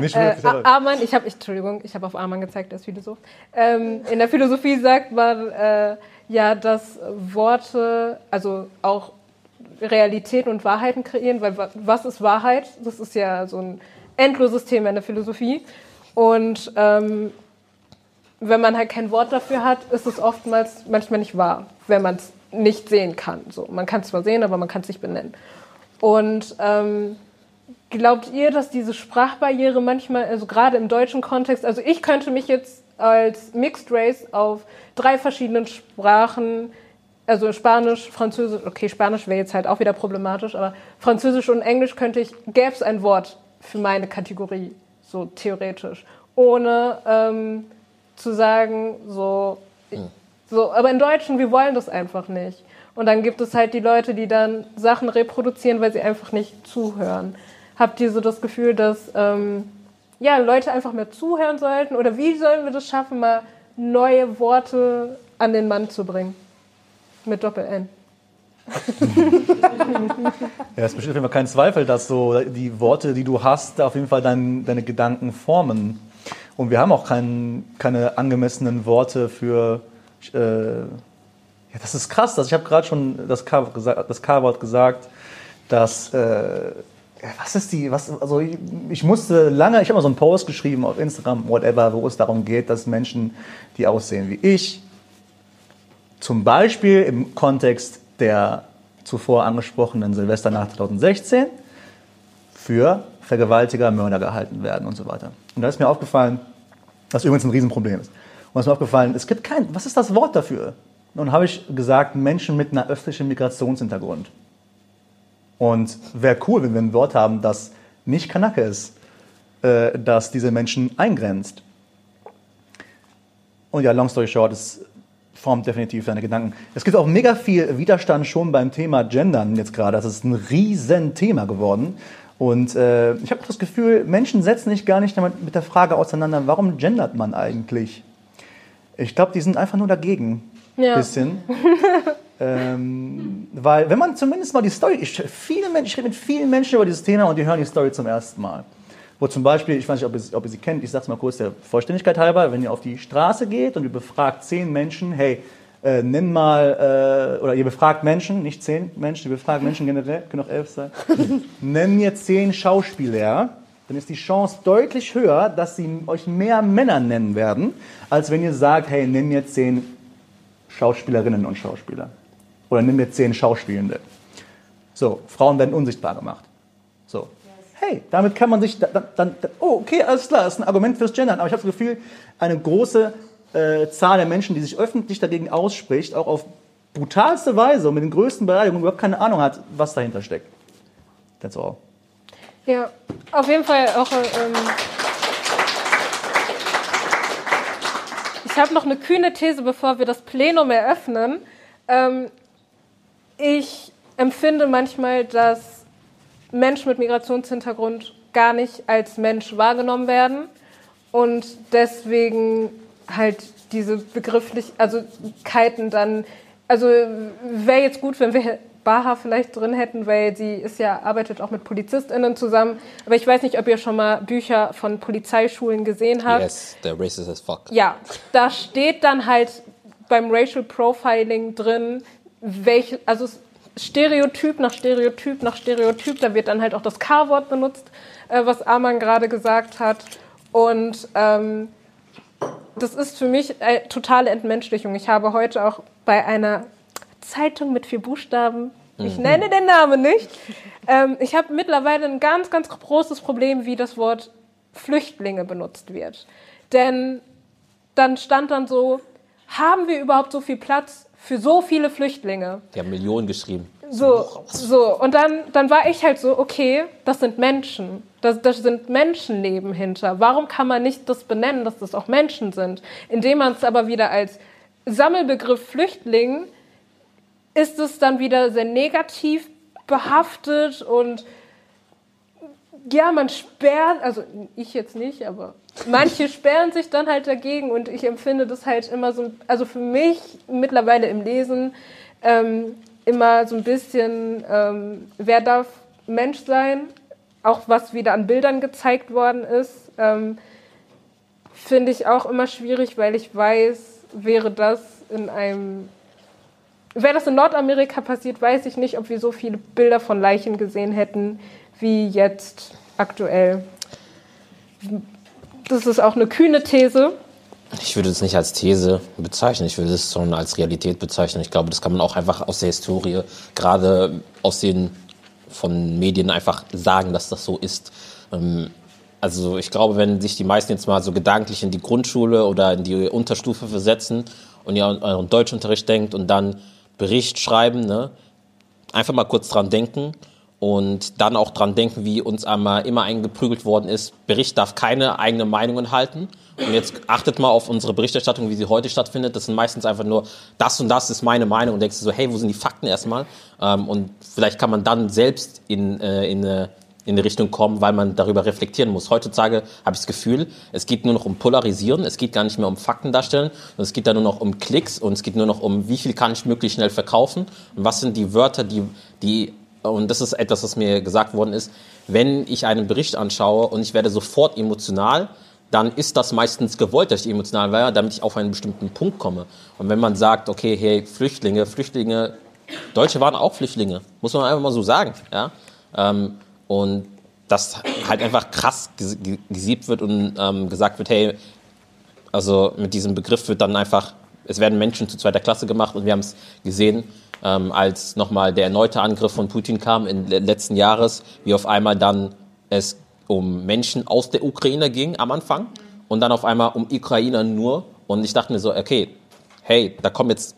Nicht Äh, wirklich, aber- Arman, ich habe, Entschuldigung, ich habe auf Arman gezeigt, er ist Philosoph. Ähm, in der Philosophie sagt man äh, ja, dass Worte, also auch Realitäten und Wahrheiten kreieren, weil wa- was ist Wahrheit? Das ist ja so ein endloses Thema in der Philosophie. Und ähm, wenn man halt kein Wort dafür hat, ist es oftmals manchmal nicht wahr, wenn man es nicht sehen kann. So, man kann es zwar sehen, aber man kann es nicht benennen. Und ähm, glaubt ihr, dass diese Sprachbarriere manchmal, also gerade im deutschen Kontext, also ich könnte mich jetzt als Mixed Race auf drei verschiedenen Sprachen, also Spanisch, Französisch, okay, Spanisch wäre jetzt halt auch wieder problematisch, aber Französisch und Englisch könnte ich, gäbe es ein Wort für meine Kategorie, so theoretisch, ohne ähm, zu sagen, so, so, aber in Deutschen, wir wollen das einfach nicht. Und dann gibt es halt die Leute, die dann Sachen reproduzieren, weil sie einfach nicht zuhören. Habt ihr so das Gefühl, dass ähm, ja, Leute einfach mehr zuhören sollten? Oder wie sollen wir das schaffen, mal neue Worte an den Mann zu bringen? Mit Doppel-N. [LAUGHS] Ja, es besteht auf jeden Fall kein Zweifel, dass so die Worte, die du hast, auf jeden Fall dein, deine Gedanken formen. Und wir haben auch kein, keine angemessenen Worte für. Äh, ja, das ist krass. Also ich habe gerade schon das K-Wort gesagt, gesagt, dass. Äh, was ist die, was, also ich, ich musste lange, ich habe mal so einen Post geschrieben auf Instagram, whatever, wo es darum geht, dass Menschen, die aussehen wie ich, zum Beispiel im Kontext der zuvor angesprochenen Silvesternacht 2016 für Vergewaltiger, Mörder gehalten werden und so weiter. Und da ist mir aufgefallen, was übrigens ein Riesenproblem ist. Und es ist mir aufgefallen, es gibt kein, was ist das Wort dafür? Dann habe ich gesagt, Menschen mit einer östlichen Migrationshintergrund. Und wäre cool, wenn wir ein Wort haben, das nicht Kanake ist, äh, das diese Menschen eingrenzt. Und ja, long story short, es formt definitiv deine Gedanken. Es gibt auch mega viel Widerstand schon beim Thema Gendern jetzt gerade. Das ist ein riesen Thema geworden. Und äh, ich habe das Gefühl, Menschen setzen sich gar nicht damit mit der Frage auseinander, warum gendert man eigentlich? Ich glaube, die sind einfach nur dagegen. Ja. Bisschen. [LAUGHS] ähm, weil, wenn man zumindest mal die Story, ich, viele Menschen, ich rede mit vielen Menschen über dieses Thema und die hören die Story zum ersten Mal. Wo zum Beispiel, ich weiß nicht, ob ihr, ob ihr sie kennt, ich sage es mal kurz der Vollständigkeit halber, wenn ihr auf die Straße geht und ihr befragt zehn Menschen, hey, äh, nenn mal, äh, oder ihr befragt Menschen, nicht zehn Menschen, ihr befragt Menschen generell, können auch elf sein, nenn mir zehn Schauspieler, dann ist die Chance deutlich höher, dass sie euch mehr Männer nennen werden, als wenn ihr sagt, hey, nenn mir zehn Schauspielerinnen und Schauspieler. Oder nimm mir zehn Schauspielende. So, Frauen werden unsichtbar gemacht. So. Hey, damit kann man sich dann, dann oh, okay, alles klar, das ist ein Argument fürs Gendern. Aber ich habe das Gefühl, eine große äh, Zahl der Menschen, die sich öffentlich dagegen ausspricht, auch auf brutalste Weise und mit den größten Beleidigungen überhaupt keine Ahnung hat, was dahinter steckt. That's all. Ja, auf jeden Fall auch. Ähm, ich habe noch eine kühne These, bevor wir das Plenum eröffnen. Ähm, ich empfinde manchmal, dass Menschen mit Migrationshintergrund gar nicht als Mensch wahrgenommen werden und deswegen halt diese Begrifflichkeiten dann, also wäre jetzt gut, wenn wir Baha vielleicht drin hätten, weil sie ist ja, arbeitet auch mit PolizistInnen zusammen. Aber ich weiß nicht, ob ihr schon mal Bücher von Polizeischulen gesehen habt. Yes, they're racist as fuck. Ja, da steht dann halt beim Racial Profiling drin, welche, also Stereotyp nach Stereotyp nach Stereotyp, da wird dann halt auch das K-Wort benutzt, äh, was Arman gerade gesagt hat. Und ähm, das ist für mich äh, totale Entmenschlichung. Ich habe heute auch bei einer Zeitung mit vier Buchstaben, ich nenne den Namen nicht, ähm, ich habe mittlerweile ein ganz, ganz großes Problem, wie das Wort Flüchtlinge benutzt wird. Denn dann stand dann so, haben wir überhaupt so viel Platz für so viele Flüchtlinge? Die haben Millionen geschrieben. So, so. Und dann, dann war ich halt so, okay, das sind Menschen. Das, das sind Menschenleben hinter. Warum kann man nicht das benennen, dass das auch Menschen sind? Indem man es aber wieder als Sammelbegriff Flüchtling ist es dann wieder sehr negativ behaftet und ja, man sperrt, also ich jetzt nicht, aber manche [LAUGHS] sperren sich dann halt dagegen und ich empfinde das halt immer so, also für mich mittlerweile im Lesen ähm, immer so ein bisschen, ähm, wer darf Mensch sein, auch was wieder an Bildern gezeigt worden ist, ähm, finde ich auch immer schwierig, weil ich weiß, wäre das in einem Wäre das in Nordamerika passiert, weiß ich nicht, ob wir so viele Bilder von Leichen gesehen hätten wie jetzt aktuell. Das ist auch eine kühne These. Ich würde es nicht als These bezeichnen, ich würde es schon als Realität bezeichnen. Ich glaube, das kann man auch einfach aus der Historie, gerade aus den von Medien einfach sagen, dass das so ist. Ähm, Also ich glaube, wenn sich die meisten jetzt mal so gedanklich in die Grundschule oder in die Unterstufe versetzen und ihr an euren Deutschunterricht denkt und dann Bericht schreiben, ne, einfach mal kurz dran denken und dann auch dran denken, wie uns einmal immer eingeprügelt worden ist. Bericht darf keine eigene Meinung enthalten. Und jetzt achtet mal auf unsere Berichterstattung, wie sie heute stattfindet. Das sind meistens einfach nur, das und das ist meine Meinung. Und denkst du so, hey, wo sind die Fakten erstmal? Ähm, und vielleicht kann man dann selbst in, äh, in eine in eine Richtung kommen, weil man darüber reflektieren muss. Heutzutage habe ich das Gefühl, es geht nur noch um Polarisieren, es geht gar nicht mehr um Fakten darstellen, sondern es geht dann nur noch um Klicks und es geht nur noch um, wie viel kann ich möglichst schnell verkaufen und was sind die Wörter, die, die und das ist etwas, was mir gesagt worden ist, wenn ich einen Bericht anschaue und ich werde sofort emotional, dann ist das meistens gewollt, dass ich emotional werde, damit ich auf einen bestimmten Punkt komme. Und wenn man sagt, okay, hey, Flüchtlinge, Flüchtlinge, Deutsche waren auch Flüchtlinge, muss man einfach mal so sagen, ja. Ähm, und dass halt einfach krass ges- ge- gesiebt wird und ähm, gesagt wird, hey, also mit diesem Begriff wird dann einfach, es werden Menschen zu zweiter Klasse gemacht und wir haben es gesehen, ähm, als nochmal der erneute Angriff von Putin kam in le- letzten Jahres, wie auf einmal dann es um Menschen aus der Ukraine ging am Anfang und dann auf einmal um Ukrainer nur und ich dachte mir so, okay, hey, da kommen jetzt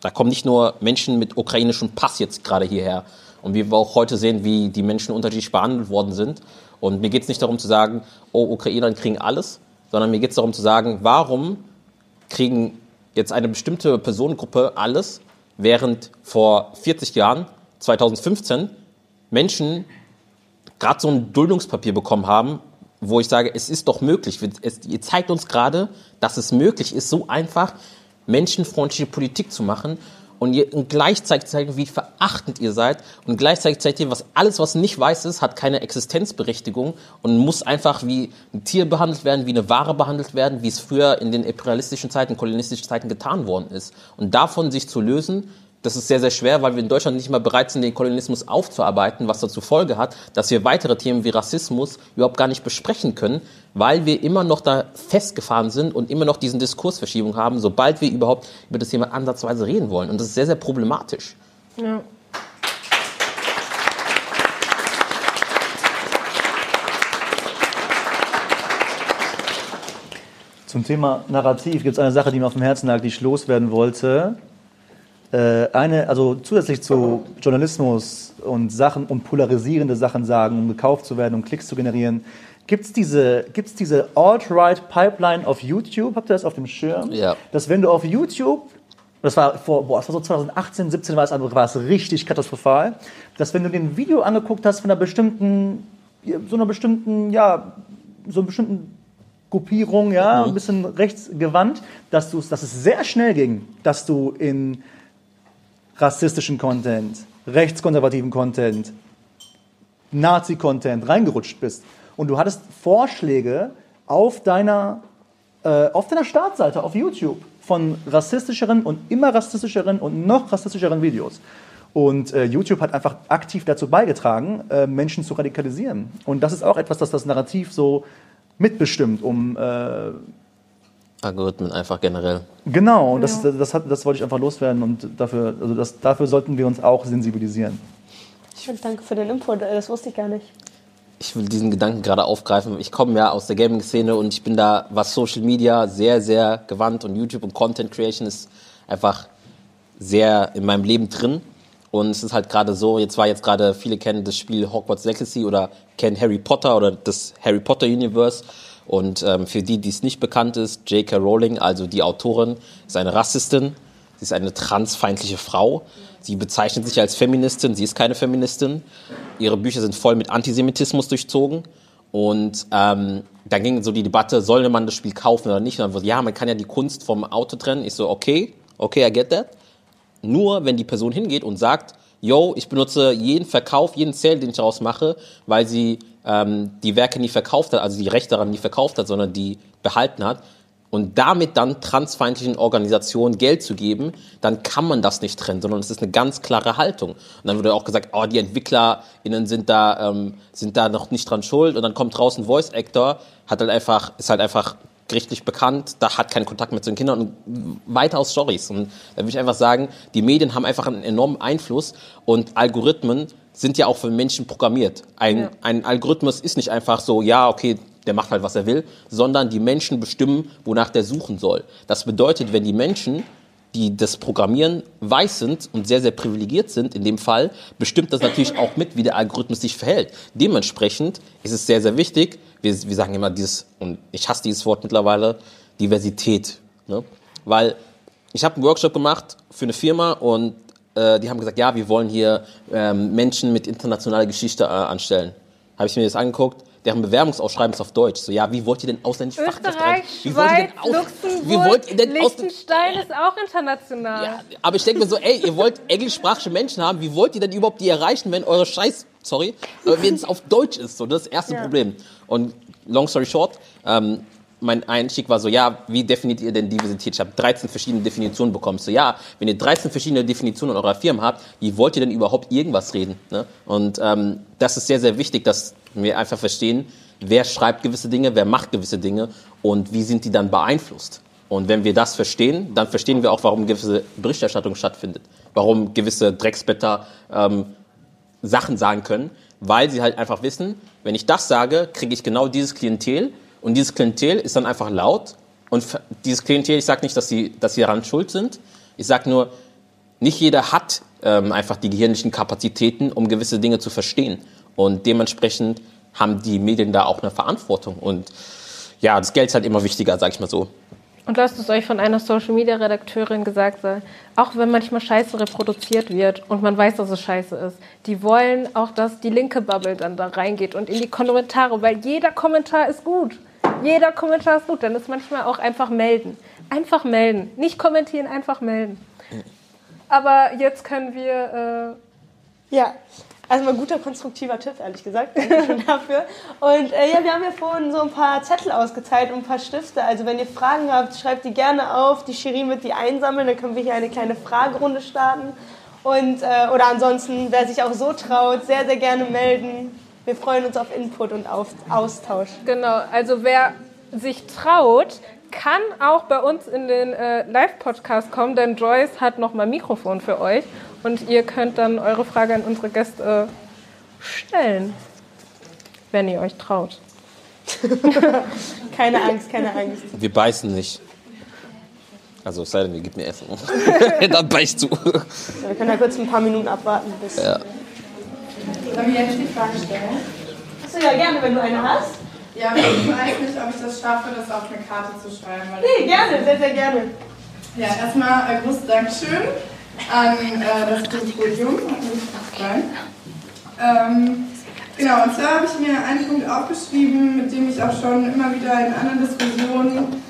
da kommen nicht nur Menschen mit ukrainischem Pass jetzt gerade hierher. Und wie wir auch heute sehen, wie die Menschen unterschiedlich behandelt worden sind. Und mir geht es nicht darum zu sagen, oh, Ukrainer kriegen alles, sondern mir geht es darum zu sagen, warum kriegen jetzt eine bestimmte Personengruppe alles, während vor 40 Jahren, 2015, Menschen gerade so ein Duldungspapier bekommen haben, wo ich sage, es ist doch möglich. Es, ihr zeigt uns gerade, dass es möglich ist, so einfach menschenfreundliche Politik zu machen und, ihr, und gleichzeitig zeigen, wie verachtend ihr seid und gleichzeitig zeigt ihr, was alles, was nicht weiß ist, hat keine Existenzberechtigung und muss einfach wie ein Tier behandelt werden, wie eine Ware behandelt werden, wie es früher in den imperialistischen Zeiten, kolonialistischen Zeiten getan worden ist. Und davon sich zu lösen, das ist sehr, sehr schwer, weil wir in Deutschland nicht mal bereit sind, den Kolonialismus aufzuarbeiten, was dazu Folge hat, dass wir weitere Themen wie Rassismus überhaupt gar nicht besprechen können, weil wir immer noch da festgefahren sind und immer noch diesen Diskursverschiebung haben, sobald wir überhaupt über das Thema ansatzweise reden wollen. Und das ist sehr, sehr problematisch. Ja. Zum Thema Narrativ gibt es eine Sache, die mir auf dem Herzen lag, die ich loswerden wollte. Äh, eine, also zusätzlich zu Journalismus und Sachen, um polarisierende Sachen sagen, um gekauft zu werden, um Klicks zu generieren, gibt es diese, gibt's diese Alt-Right-Pipeline auf YouTube? Habt ihr das auf dem Schirm? Ja. Dass wenn du auf YouTube, das war vor, boah, das war so 2018, 17 war es, aber war es richtig katastrophal, dass wenn du den Video angeguckt hast von einer bestimmten, so einer bestimmten, ja, so einer bestimmten Gruppierung, ja, ein bisschen rechts gewandt, dass, du, dass es sehr schnell ging, dass du in rassistischen Content, rechtskonservativen Content, Nazi-Content reingerutscht bist und du hattest Vorschläge auf deiner, äh, auf deiner Startseite auf YouTube von rassistischeren und immer rassistischeren und noch rassistischeren Videos. Und äh, YouTube hat einfach aktiv dazu beigetragen, äh, Menschen zu radikalisieren. Und das ist auch etwas, das das Narrativ so mitbestimmt, um äh, Algorithmen einfach generell. Genau, und das, das, hat, das wollte ich einfach loswerden und dafür, also das, dafür sollten wir uns auch sensibilisieren. Danke für den Input, äh, das wusste ich gar nicht. Ich will diesen Gedanken gerade aufgreifen. Ich komme ja aus der Gaming-Szene und ich bin da, was Social Media, sehr, sehr gewandt und YouTube und Content Creation ist einfach sehr in meinem Leben drin. Und es ist halt gerade so, jetzt war jetzt gerade, viele kennen das Spiel Hogwarts Legacy oder kennen Harry Potter oder das Harry Potter Universe. Und ähm, für die, die es nicht bekannt ist, J.K. Rowling, also die Autorin, ist eine Rassistin. Sie ist eine transfeindliche Frau. Sie bezeichnet sich als Feministin. Sie ist keine Feministin. Ihre Bücher sind voll mit Antisemitismus durchzogen. Und ähm, dann ging so die Debatte, sollte man das Spiel kaufen oder nicht? Und dann wurde, ja, man kann ja die Kunst vom Auto trennen. Ich so, okay, okay, I get that. Nur wenn die Person hingeht und sagt, yo, ich benutze jeden Verkauf, jeden Sale, den ich daraus mache, weil sie ähm, die Werke nie verkauft hat, also die Rechte daran nie verkauft hat, sondern die behalten hat, und damit dann transfeindlichen Organisationen Geld zu geben, dann kann man das nicht trennen, sondern es ist eine ganz klare Haltung. Und dann wurde auch gesagt, oh, die EntwicklerInnen sind da, ähm, sind da noch nicht dran schuld. Und dann kommt draußen Voice Actor, hat halt einfach, ist halt einfach gerichtlich bekannt, da hat keinen Kontakt zu den Kindern und weiter aus Stories. Und da will ich einfach sagen, die Medien haben einfach einen enormen Einfluss und Algorithmen sind ja auch für Menschen programmiert. Ein, ja. ein Algorithmus ist nicht einfach so, ja, okay, der macht halt, was er will, sondern die Menschen bestimmen, wonach der suchen soll. Das bedeutet, wenn die Menschen, die das programmieren, weiß sind und sehr, sehr privilegiert sind, in dem Fall, bestimmt das natürlich auch mit, wie der Algorithmus sich verhält. Dementsprechend ist es sehr, sehr wichtig, wir, wir sagen immer dieses, und ich hasse dieses Wort mittlerweile, Diversität. Ne? Weil ich habe einen Workshop gemacht für eine Firma und äh, die haben gesagt, ja, wir wollen hier ähm, Menschen mit internationaler Geschichte äh, anstellen. Habe ich mir das angeguckt, deren Bewerbungsausschreiben ist auf Deutsch. So, ja, wie wollt ihr denn ausländische Österreich, Schweiz, Luxemburg, wie wollt ihr denn Liechtenstein ist auch international. Ja, aber ich denke mir so, ey, ihr wollt englischsprachige Menschen haben, wie wollt ihr denn überhaupt die erreichen, wenn eure Scheiß, sorry, wenn es auf Deutsch ist? So, das ist das erste ja. Problem. Und long story short, ähm, mein Einstieg war so, ja, wie definiert ihr denn Diversität? Ich habe 13 verschiedene Definitionen bekommen. So, ja, wenn ihr 13 verschiedene Definitionen in eurer Firma habt, wie wollt ihr denn überhaupt irgendwas reden? Ne? Und ähm, das ist sehr, sehr wichtig, dass wir einfach verstehen, wer schreibt gewisse Dinge, wer macht gewisse Dinge und wie sind die dann beeinflusst. Und wenn wir das verstehen, dann verstehen wir auch, warum gewisse Berichterstattung stattfindet, warum gewisse Drecksbetter ähm, Sachen sagen können, weil sie halt einfach wissen, wenn ich das sage, kriege ich genau dieses Klientel und dieses Klientel ist dann einfach laut. Und dieses Klientel, ich sage nicht, dass sie, dass sie daran schuld sind. Ich sage nur, nicht jeder hat ähm, einfach die gehirnlichen Kapazitäten, um gewisse Dinge zu verstehen. Und dementsprechend haben die Medien da auch eine Verantwortung. Und ja, das Geld ist halt immer wichtiger, sage ich mal so. Und lasst es euch von einer Social-Media-Redakteurin gesagt sein, auch wenn manchmal Scheiße reproduziert wird und man weiß, dass es Scheiße ist, die wollen auch, dass die linke Bubble dann da reingeht und in die Kommentare, weil jeder Kommentar ist gut. Jeder Kommentar ist gut. Dann ist manchmal auch einfach melden. Einfach melden. Nicht kommentieren, einfach melden. Aber jetzt können wir. Äh ja, also mal guter konstruktiver Tipp, ehrlich gesagt. Dafür. Und äh, ja, wir haben ja vorhin so ein paar Zettel ausgeteilt und ein paar Stifte. Also wenn ihr Fragen habt, schreibt die gerne auf. Die Shirin wird die einsammeln. Dann können wir hier eine kleine Fragerunde starten. Und, äh, oder ansonsten, wer sich auch so traut, sehr, sehr gerne melden. Wir freuen uns auf Input und auf Austausch. Genau, also wer sich traut, kann auch bei uns in den äh, Live-Podcast kommen, denn Joyce hat nochmal Mikrofon für euch und ihr könnt dann eure Frage an unsere Gäste stellen, wenn ihr euch traut. [LAUGHS] keine Angst, keine Angst. Wir beißen nicht. Also es sei denn, ihr gebt mir Essen. [LAUGHS] dann beißt du. Ja, wir können ja kurz ein paar Minuten abwarten, bis... Ja. Wir jetzt die Frage stellen? Achso, ja, gerne, wenn du eine hast. Ja, ich weiß nicht, ob ich das schaffe, das auf eine Karte zu schreiben. nee, gerne, sehr, sehr gerne. Ja, erstmal äh, großes Dankeschön an äh, das Podium. Hat. Ähm, genau, und zwar habe ich mir einen Punkt aufgeschrieben, mit dem ich auch schon immer wieder in anderen Diskussionen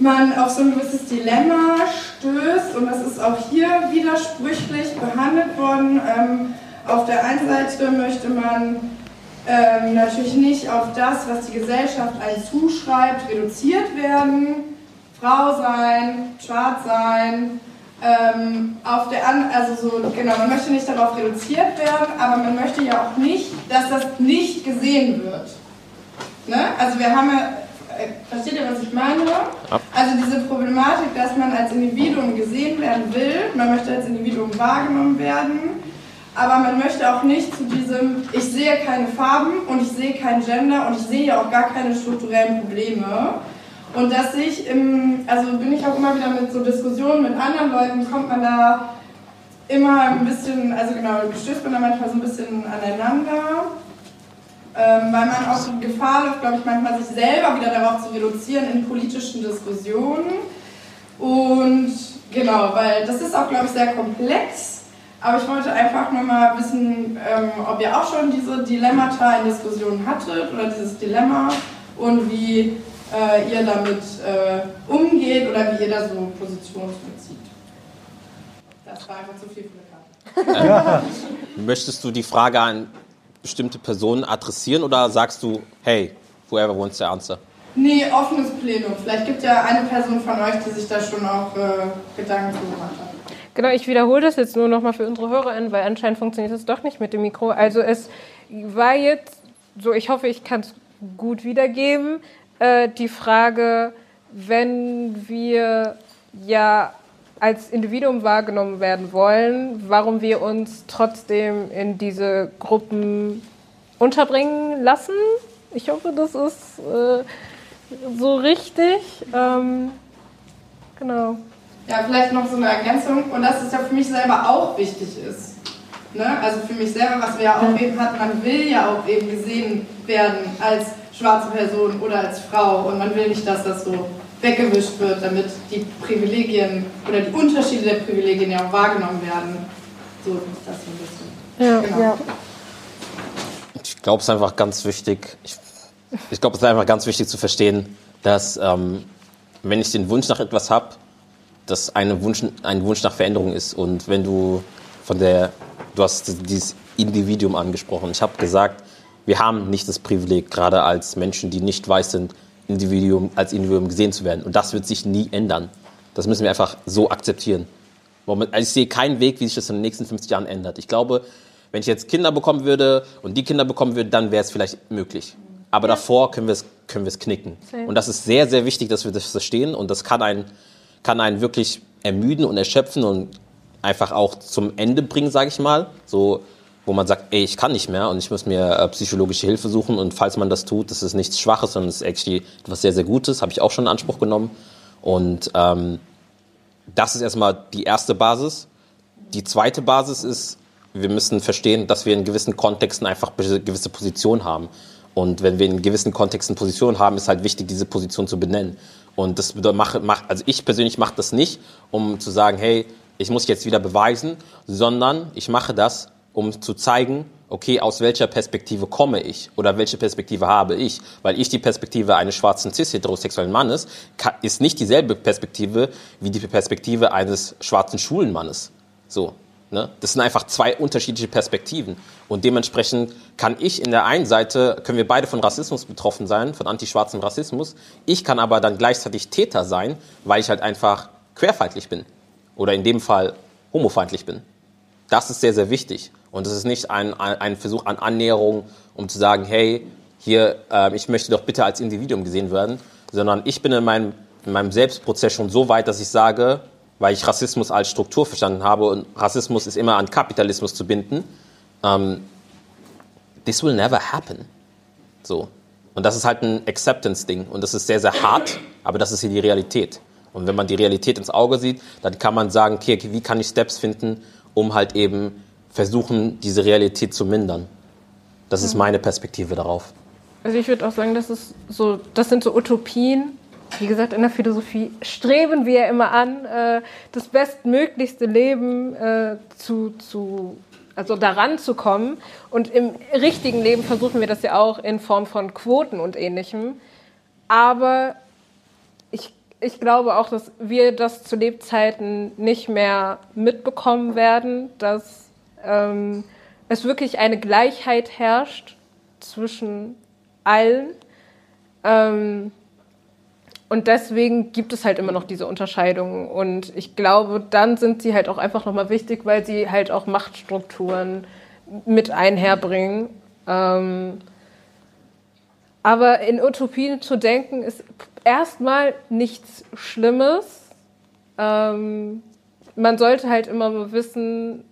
man auf so ein gewisses Dilemma stößt und das ist auch hier widersprüchlich behandelt worden. Ähm, auf der einen Seite möchte man ähm, natürlich nicht auf das, was die Gesellschaft einen zuschreibt, reduziert werden. Frau sein, schwarz sein, ähm, auf der an also so, genau, man möchte nicht darauf reduziert werden, aber man möchte ja auch nicht, dass das nicht gesehen wird. Ne? Also wir haben ja, äh, versteht ihr, was ich meine? Also diese Problematik, dass man als Individuum gesehen werden will, man möchte als Individuum wahrgenommen werden, aber man möchte auch nicht zu diesem, ich sehe keine Farben und ich sehe kein Gender und ich sehe ja auch gar keine strukturellen Probleme. Und dass ich, im, also bin ich auch immer wieder mit so Diskussionen mit anderen Leuten, kommt man da immer ein bisschen, also genau, stößt man da manchmal so ein bisschen aneinander, ähm, weil man auch in Gefahr läuft, glaube ich, manchmal sich selber wieder darauf zu reduzieren in politischen Diskussionen. Und genau, weil das ist auch, glaube ich, sehr komplex. Aber ich wollte einfach nur mal wissen, ähm, ob ihr auch schon diese Dilemmata in Diskussionen hattet oder dieses Dilemma und wie äh, ihr damit äh, umgeht oder wie ihr da so Positionen bezieht. Das war einfach zu viel für eine Karte. [LAUGHS] Möchtest du die Frage an bestimmte Personen adressieren oder sagst du, hey, whoever wants the answer? Nee, offenes Plenum. Vielleicht gibt ja eine Person von euch, die sich da schon auch äh, Gedanken gemacht hat. Genau, ich wiederhole das jetzt nur nochmal für unsere HörerInnen, weil anscheinend funktioniert das doch nicht mit dem Mikro. Also es war jetzt so, ich hoffe, ich kann es gut wiedergeben, äh, die Frage, wenn wir ja als Individuum wahrgenommen werden wollen, warum wir uns trotzdem in diese Gruppen unterbringen lassen. Ich hoffe, das ist äh, so richtig. Ähm, genau. Ja, vielleicht noch so eine Ergänzung und dass es ja für mich selber auch wichtig ist. Ne? Also für mich selber, was wir ja auch eben hatten, man will ja auch eben gesehen werden als schwarze Person oder als Frau und man will nicht, dass das so weggewischt wird, damit die Privilegien oder die Unterschiede der Privilegien ja auch wahrgenommen werden. So ist das so ein bisschen. Ja, genau. ja. Ich glaube, es ist einfach ganz wichtig, ich, ich glaube, es ist einfach ganz wichtig zu verstehen, dass ähm, wenn ich den Wunsch nach etwas habe, dass eine Wunsch, ein Wunsch nach Veränderung ist. Und wenn du von der, du hast dieses Individuum angesprochen. Ich habe gesagt, wir haben nicht das Privileg, gerade als Menschen, die nicht weiß sind, Individuum, als Individuum gesehen zu werden. Und das wird sich nie ändern. Das müssen wir einfach so akzeptieren. Also ich sehe keinen Weg, wie sich das in den nächsten 50 Jahren ändert. Ich glaube, wenn ich jetzt Kinder bekommen würde und die Kinder bekommen würde, dann wäre es vielleicht möglich. Aber davor können wir es können wir es knicken. Same. Und das ist sehr, sehr wichtig, dass wir das verstehen. Und das kann einen, kann einen wirklich ermüden und erschöpfen und einfach auch zum Ende bringen, sage ich mal. So, wo man sagt, ey, ich kann nicht mehr und ich muss mir äh, psychologische Hilfe suchen. Und falls man das tut, das ist nichts Schwaches, sondern es ist actually etwas sehr, sehr Gutes. Habe ich auch schon in Anspruch genommen. Und ähm, das ist erstmal die erste Basis. Die zweite Basis ist, wir müssen verstehen, dass wir in gewissen Kontexten einfach gewisse Positionen haben. Und wenn wir in gewissen Kontexten Positionen haben, ist halt wichtig, diese Position zu benennen. Und das bedeutet, mach, mach, also ich persönlich mache das nicht, um zu sagen, hey, ich muss jetzt wieder beweisen, sondern ich mache das, um zu zeigen, okay, aus welcher Perspektive komme ich oder welche Perspektive habe ich. Weil ich die Perspektive eines schwarzen cis-heterosexuellen Mannes ist nicht dieselbe Perspektive wie die Perspektive eines schwarzen schwulen Mannes. So. Ne? Das sind einfach zwei unterschiedliche Perspektiven. Und dementsprechend kann ich in der einen Seite, können wir beide von Rassismus betroffen sein, von antischwarzem Rassismus. Ich kann aber dann gleichzeitig Täter sein, weil ich halt einfach querfeindlich bin. Oder in dem Fall homofeindlich bin. Das ist sehr, sehr wichtig. Und das ist nicht ein, ein ein Versuch an Annäherung, um zu sagen, hey, hier, äh, ich möchte doch bitte als Individuum gesehen werden, sondern ich bin in meinem, in meinem Selbstprozess schon so weit, dass ich sage, weil ich Rassismus als Struktur verstanden habe und Rassismus ist immer an Kapitalismus zu binden, ähm, this will never happen. So. Und das ist halt ein Acceptance-Ding. Und das ist sehr, sehr hart, aber das ist hier die Realität. Und wenn man die Realität ins Auge sieht, dann kann man sagen, okay, wie kann ich Steps finden, um halt eben versuchen, diese Realität zu mindern. Das ist meine Perspektive darauf. Also ich würde auch sagen, das ist so, das sind so Utopien. Wie gesagt, in der Philosophie streben wir immer an, äh, das bestmöglichste Leben äh, zu, zu, also daran zu kommen. Und im richtigen Leben versuchen wir das ja auch in Form von Quoten und ähnlichem. Aber ich, ich glaube auch, dass wir das zu Lebzeiten nicht mehr mitbekommen werden, dass ähm, es wirklich eine Gleichheit herrscht zwischen allen. Ähm, und deswegen gibt es halt immer noch diese Unterscheidungen. Und ich glaube, dann sind sie halt auch einfach nochmal wichtig, weil sie halt auch Machtstrukturen mit einherbringen. Ähm, aber in Utopien zu denken, ist erstmal nichts Schlimmes. Ähm, man sollte halt immer wissen,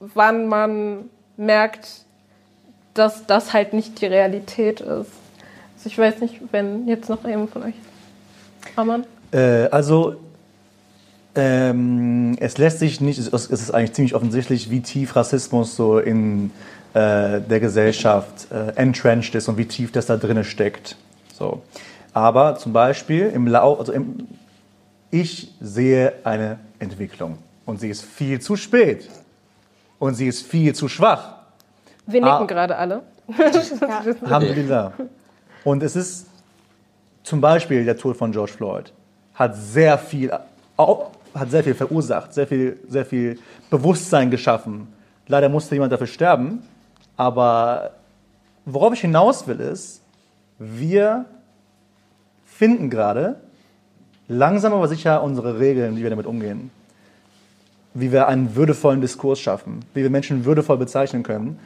wann man merkt, dass das halt nicht die Realität ist. Also ich weiß nicht, wenn jetzt noch jemand von euch. Amann? Äh, also ähm, es lässt sich nicht, es ist eigentlich ziemlich offensichtlich, wie tief Rassismus so in äh, der Gesellschaft äh, entrenched ist und wie tief das da drin steckt. So. Aber zum Beispiel im Lau also im, ich sehe eine Entwicklung und sie ist viel zu spät und sie ist viel zu schwach. Wir nicken ah, gerade alle. [LAUGHS] ja. [LAUGHS] Alhamdulillah. Und es ist zum Beispiel der Tod von George Floyd hat sehr viel, hat sehr viel verursacht, sehr viel, sehr viel Bewusstsein geschaffen. Leider musste jemand dafür sterben, aber worauf ich hinaus will ist, wir finden gerade langsam aber sicher unsere Regeln, wie wir damit umgehen. Wie wir einen würdevollen Diskurs schaffen, wie wir Menschen würdevoll bezeichnen können.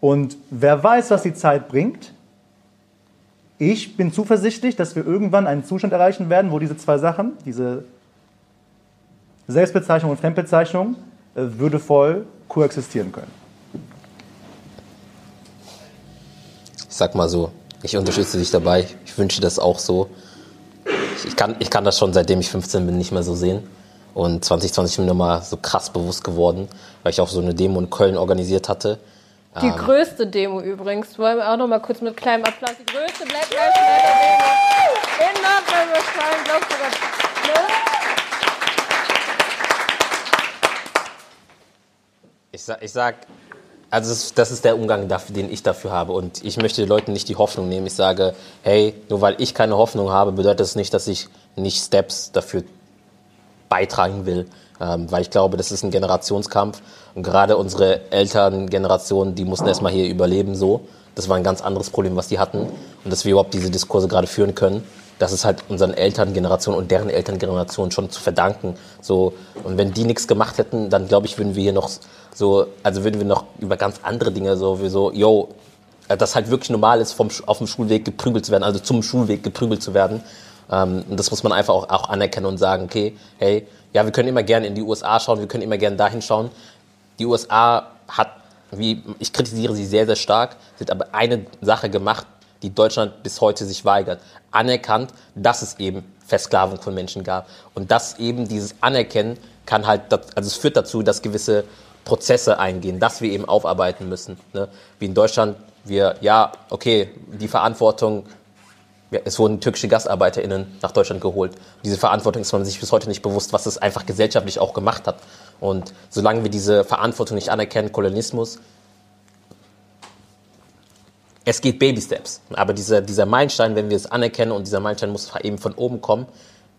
Und wer weiß, was die Zeit bringt, ich bin zuversichtlich, dass wir irgendwann einen Zustand erreichen werden, wo diese zwei Sachen, diese Selbstbezeichnung und Fremdbezeichnung, äh, würdevoll koexistieren können. Ich sag mal so, ich unterstütze dich dabei. Ich wünsche das auch so. Ich kann, ich kann das schon seitdem ich 15 bin nicht mehr so sehen. Und 2020 bin ich mir nochmal so krass bewusst geworden, weil ich auch so eine Demo in Köln organisiert hatte. Die ähm, größte Demo übrigens, wollen wir auch noch mal kurz mit kleinem Applaus, die größte Black Lives Matter Demo in Nordrhein-Westfalen, glaubst du das? Ne? Ich sag, ich sag also das, ist der Umgang, dafür, den ich dafür habe. Und ich möchte den Leuten nicht die Hoffnung nehmen. Ich sage, hey, nur weil ich keine Hoffnung habe, bedeutet das nicht, dass ich nicht Steps dafür beitragen will. Ähm, weil ich glaube, das ist ein Generationskampf. Und gerade unsere Elterngeneration, die mussten erstmal hier überleben so. Das war ein ganz anderes Problem, was die hatten. Und dass wir überhaupt diese Diskurse gerade führen können, das ist halt unseren Elterngenerationen und deren Elterngeneration schon zu verdanken. So, und wenn die nichts gemacht hätten, dann glaube ich, würden wir hier noch so, also würden wir noch über ganz andere Dinge so wie so, yo, äh, dass halt wirklich normal ist, vom, auf dem Schulweg geprügelt zu werden, also zum Schulweg geprügelt zu werden. Ähm, und das muss man einfach auch, auch anerkennen und sagen, okay, hey, ja, wir können immer gerne in die USA schauen, wir können immer gerne dahin schauen. Die USA hat, wie, ich kritisiere sie sehr, sehr stark, sie hat aber eine Sache gemacht, die Deutschland bis heute sich weigert. Anerkannt, dass es eben Versklavung von Menschen gab. Und das eben dieses Anerkennen kann halt, also es führt dazu, dass gewisse Prozesse eingehen, dass wir eben aufarbeiten müssen. Ne? Wie in Deutschland, wir, ja, okay, die Verantwortung es wurden türkische GastarbeiterInnen nach Deutschland geholt. Diese Verantwortung ist man sich bis heute nicht bewusst, was es einfach gesellschaftlich auch gemacht hat. Und solange wir diese Verantwortung nicht anerkennen, Kolonialismus, es geht Baby Steps. Aber dieser, dieser Meilenstein, wenn wir es anerkennen und dieser Meilenstein muss eben von oben kommen,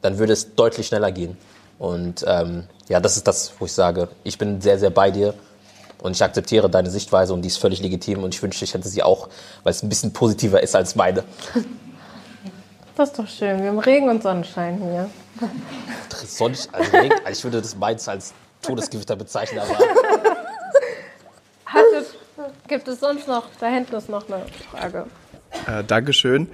dann würde es deutlich schneller gehen. Und ähm, ja, das ist das, wo ich sage, ich bin sehr, sehr bei dir und ich akzeptiere deine Sichtweise und die ist völlig legitim und ich wünschte, ich hätte sie auch, weil es ein bisschen positiver ist als meine. [LAUGHS] Das ist doch schön. Wir haben Regen und Sonnenschein hier. Sonnenschein, also Regen, also ich würde das meins als Todesgewitter bezeichnen, aber. Hattet, gibt es sonst noch, da hinten ist noch eine Frage. Äh, Dankeschön.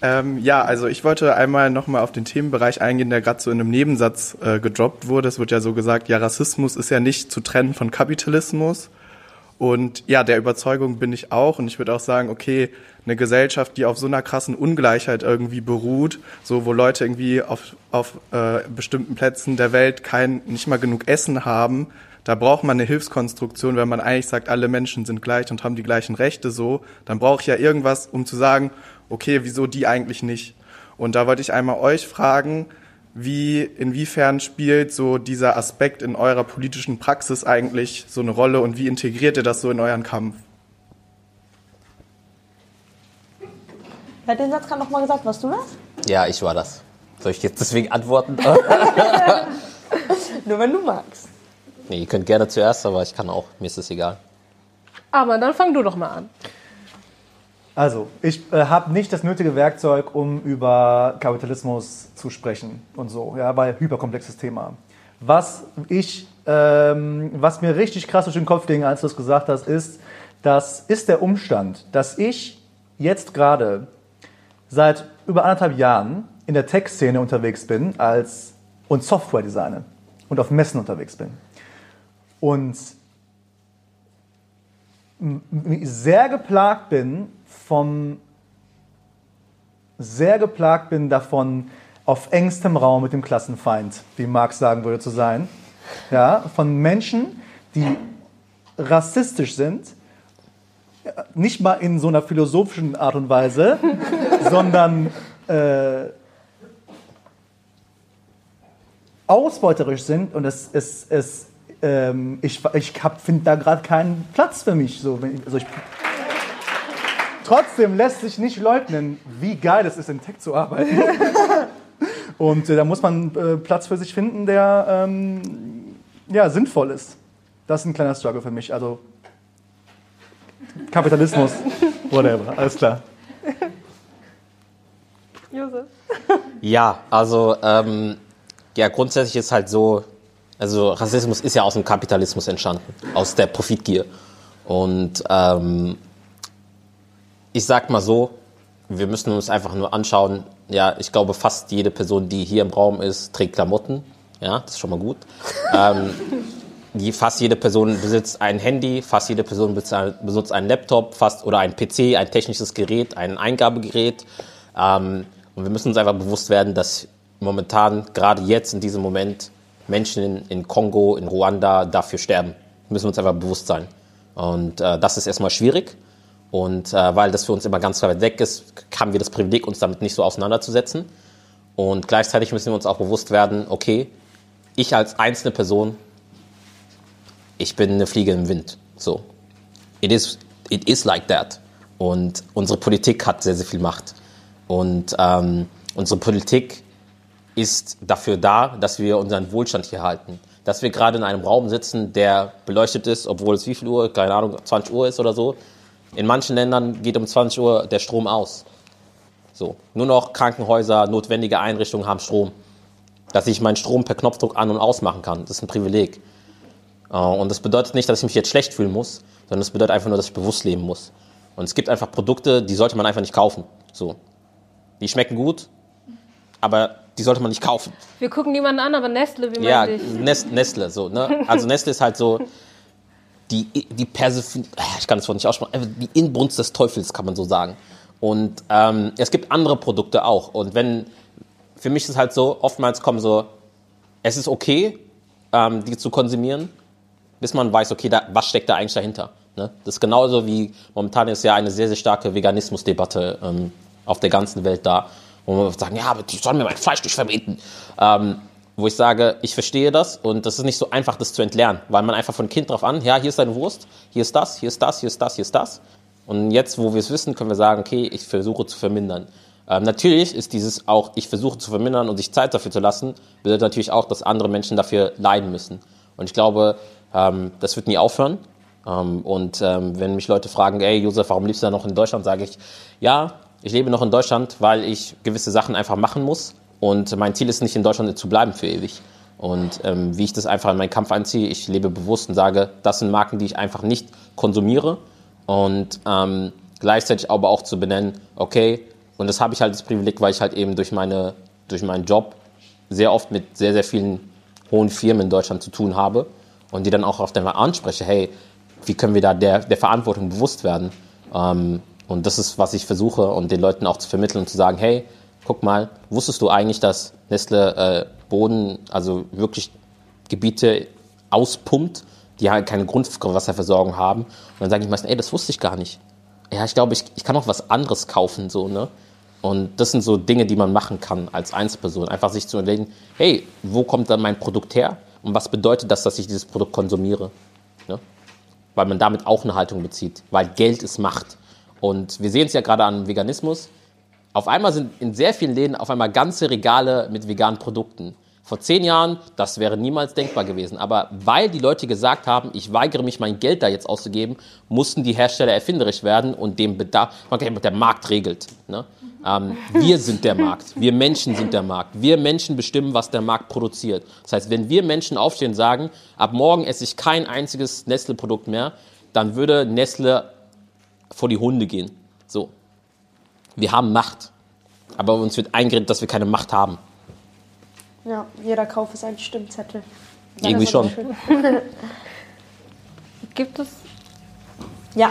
Ähm, ja, also ich wollte einmal nochmal auf den Themenbereich eingehen, der gerade so in einem Nebensatz äh, gedroppt wurde. Es wird ja so gesagt, ja, Rassismus ist ja nicht zu trennen von Kapitalismus. Und ja, der Überzeugung bin ich auch. Und ich würde auch sagen, okay, eine Gesellschaft, die auf so einer krassen Ungleichheit irgendwie beruht, so wo Leute irgendwie auf, auf äh, bestimmten Plätzen der Welt kein, nicht mal genug Essen haben, da braucht man eine Hilfskonstruktion, wenn man eigentlich sagt, alle Menschen sind gleich und haben die gleichen Rechte so, dann brauche ich ja irgendwas, um zu sagen, okay, wieso die eigentlich nicht? Und da wollte ich einmal euch fragen, wie, inwiefern spielt so dieser Aspekt in eurer politischen Praxis eigentlich so eine Rolle und wie integriert ihr das so in euren Kampf? Wer hat den Satz gerade nochmal gesagt? Warst du das? Ja, ich war das. Soll ich jetzt deswegen antworten? [LAUGHS] [LAUGHS] Nur wenn du magst. nee, ihr könnt gerne zuerst, aber ich kann auch. Mir ist es egal. Aber dann fang du doch mal an. Also, ich äh, habe nicht das nötige Werkzeug, um über Kapitalismus zu sprechen und so, ja, weil hyperkomplexes Thema. Was ich, ähm, was mir richtig krass durch den Kopf ging, als du es gesagt hast, ist, das ist der Umstand, dass ich jetzt gerade seit über anderthalb Jahren in der Tech-Szene unterwegs bin als und Software designe und auf Messen unterwegs bin. Und sehr geplagt bin vom sehr geplagt bin davon, auf engstem Raum mit dem Klassenfeind, wie Marx sagen würde, zu sein. Ja, von Menschen, die rassistisch sind, nicht mal in so einer philosophischen Art und Weise, [LAUGHS] sondern äh, ausbeuterisch sind und es, es, es ähm, ich, ich finde da gerade keinen Platz für mich. So, wenn ich, also ich, trotzdem lässt sich nicht leugnen, wie geil es ist, in Tech zu arbeiten. [LAUGHS] und äh, da muss man äh, Platz für sich finden, der ähm, ja, sinnvoll ist. Das ist ein kleiner Struggle für mich. Also Kapitalismus, whatever, alles klar. Josef. Ja, also ähm, ja, grundsätzlich ist halt so, also Rassismus ist ja aus dem Kapitalismus entstanden, aus der Profitgier. Und ähm, ich sag mal so, wir müssen uns einfach nur anschauen, ja, ich glaube, fast jede Person, die hier im Raum ist, trägt Klamotten. Ja, das ist schon mal gut. ähm, die, fast jede Person besitzt ein Handy, fast jede Person besitzt ein- besitzt einen Laptop, fast oder ein PC, ein technisches Gerät, ein Eingabegerät. Ähm, und wir müssen uns einfach bewusst werden, dass momentan, gerade jetzt in diesem Moment, Menschen in, in Kongo, in Ruanda dafür sterben. Müssen wir uns einfach bewusst sein. Und äh, das ist erstmal schwierig. Und äh, weil das für uns immer ganz weit weg ist, haben wir das Privileg, uns damit nicht so auseinanderzusetzen. Und gleichzeitig müssen wir uns auch bewusst werden, okay, ich als einzelne Person, ich bin eine Fliege im Wind. So. It is, it is like that. Und unsere Politik hat sehr, sehr viel Macht. Und ähm, unsere Politik ist dafür da, dass wir unseren Wohlstand hier halten. Dass wir gerade in einem Raum sitzen, der beleuchtet ist, obwohl es wie viel Uhr, keine Ahnung, 20 Uhr ist oder so. In manchen Ländern geht um 20 Uhr der Strom aus. So. Nur noch Krankenhäuser, notwendige Einrichtungen haben Strom. Dass ich meinen Strom per Knopfdruck an- und ausmachen kann, das ist ein Privileg. Äh, Und das bedeutet nicht, dass ich mich jetzt schlecht fühlen muss, sondern es bedeutet einfach nur, dass ich bewusst leben muss. Und es gibt einfach Produkte, die sollte man einfach nicht kaufen. So. Die schmecken gut, aber die sollte man nicht kaufen. Wir gucken niemanden an, aber Nestle, wie Ja, meinte ich? Nest, Nestle, so, ne? Also Nestle ist halt so die, die Persif ich kann das Wort nicht aussprechen, die Inbrunst des Teufels, kann man so sagen. Und ähm, es gibt andere Produkte auch. Und wenn, für mich ist es halt so, oftmals kommen so, es ist okay, ähm, die zu konsumieren, bis man weiß, okay, da, was steckt da eigentlich dahinter. Ne? Das ist genauso wie momentan ist ja eine sehr, sehr starke Veganismusdebatte ähm, auf der ganzen Welt da, wo man sagen, ja, aber die sollen mir mein Fleisch nicht verbieten. Ähm, wo ich sage, ich verstehe das und das ist nicht so einfach, das zu entlernen, weil man einfach von Kind drauf an, ja, hier ist deine Wurst, hier ist das, hier ist das, hier ist das, hier ist das. Und jetzt, wo wir es wissen, können wir sagen, okay, ich versuche zu vermindern. Ähm, natürlich ist dieses auch, ich versuche zu vermindern und sich Zeit dafür zu lassen, bedeutet natürlich auch, dass andere Menschen dafür leiden müssen. Und ich glaube, ähm, das wird nie aufhören. Ähm, und ähm, wenn mich Leute fragen, ey Josef, warum lebst du da noch in Deutschland, sage ich, ja, ich lebe noch in Deutschland, weil ich gewisse Sachen einfach machen muss. Und mein Ziel ist nicht, in Deutschland zu bleiben für ewig. Und ähm, wie ich das einfach in meinen Kampf einziehe, ich lebe bewusst und sage, das sind Marken, die ich einfach nicht konsumiere. Und ähm, gleichzeitig aber auch zu benennen, okay, und das habe ich halt das Privileg, weil ich halt eben durch, meine, durch meinen Job sehr oft mit sehr, sehr vielen hohen Firmen in Deutschland zu tun habe und die dann auch auf einmal anspreche, hey, wie können wir da der, der Verantwortung bewusst werden? Ähm, und das ist, was ich versuche und den Leuten auch zu vermitteln und zu sagen, hey, guck mal, wusstest du eigentlich, dass Nestle äh, Boden, also wirklich Gebiete auspumpt, die halt keine Grundwasserversorgung haben? Und dann sage ich meistens, ey, das wusste ich gar nicht. Ja, ich glaube, ich, ich kann auch was anderes kaufen, so, ne? Und das sind so Dinge, die man machen kann als Einzelperson. Einfach sich zu überlegen, hey, wo kommt dann mein Produkt her? Und was bedeutet das, dass ich dieses Produkt konsumiere? Ne? Weil man damit auch eine Haltung bezieht. Weil Geld ist Macht. Und wir sehen es ja gerade an Veganismus. Auf einmal sind in sehr vielen Läden auf einmal ganze Regale mit veganen Produkten. Vor zehn Jahren, das wäre niemals denkbar gewesen. Aber weil die Leute gesagt haben, ich weigere mich, mein Geld da jetzt auszugeben, mussten die Hersteller erfinderisch werden und dem Bedarf, der Markt regelt. Ne? Ähm, wir sind der Markt. Wir Menschen sind der Markt. Wir Menschen bestimmen, was der Markt produziert. Das heißt, wenn wir Menschen aufstehen und sagen, ab morgen esse ich kein einziges Nestle-Produkt mehr, dann würde Nestle vor die Hunde gehen. So. Wir haben Macht. Aber uns wird eingeredet, dass wir keine Macht haben. Ja, jeder Kauf ist ein Stimmzettel. Irgendwie schon. [LAUGHS] Gibt es. Ja.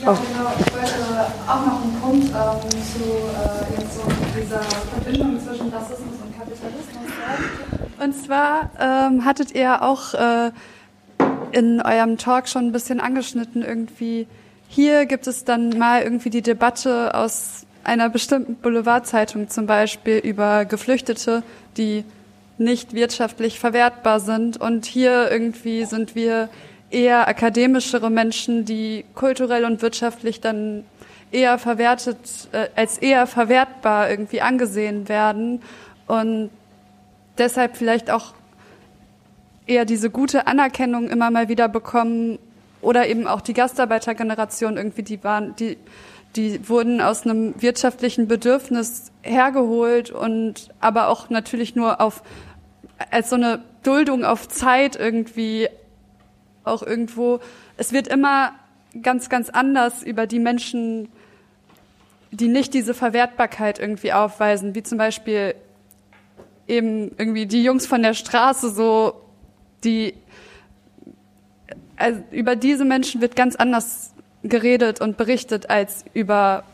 Ja, oh. genau. Ich wollte auch noch einen Punkt ähm, zu äh, jetzt so dieser Verbindung zwischen Rassismus und Kapitalismus sagen. Und zwar ähm, hattet ihr auch äh, in eurem Talk schon ein bisschen angeschnitten, irgendwie, hier gibt es dann mal irgendwie die Debatte aus einer bestimmten Boulevardzeitung zum Beispiel über Geflüchtete, die nicht wirtschaftlich verwertbar sind. Und hier irgendwie sind wir eher akademischere Menschen, die kulturell und wirtschaftlich dann eher verwertet, äh, als eher verwertbar irgendwie angesehen werden und deshalb vielleicht auch eher diese gute Anerkennung immer mal wieder bekommen oder eben auch die Gastarbeitergeneration irgendwie, die waren, die die wurden aus einem wirtschaftlichen Bedürfnis hergeholt und aber auch natürlich nur auf als so eine Duldung auf Zeit irgendwie auch irgendwo. Es wird immer ganz, ganz anders über die Menschen, die nicht diese Verwertbarkeit irgendwie aufweisen, wie zum Beispiel eben irgendwie die Jungs von der Straße so, die also über diese Menschen wird ganz anders geredet und berichtet als über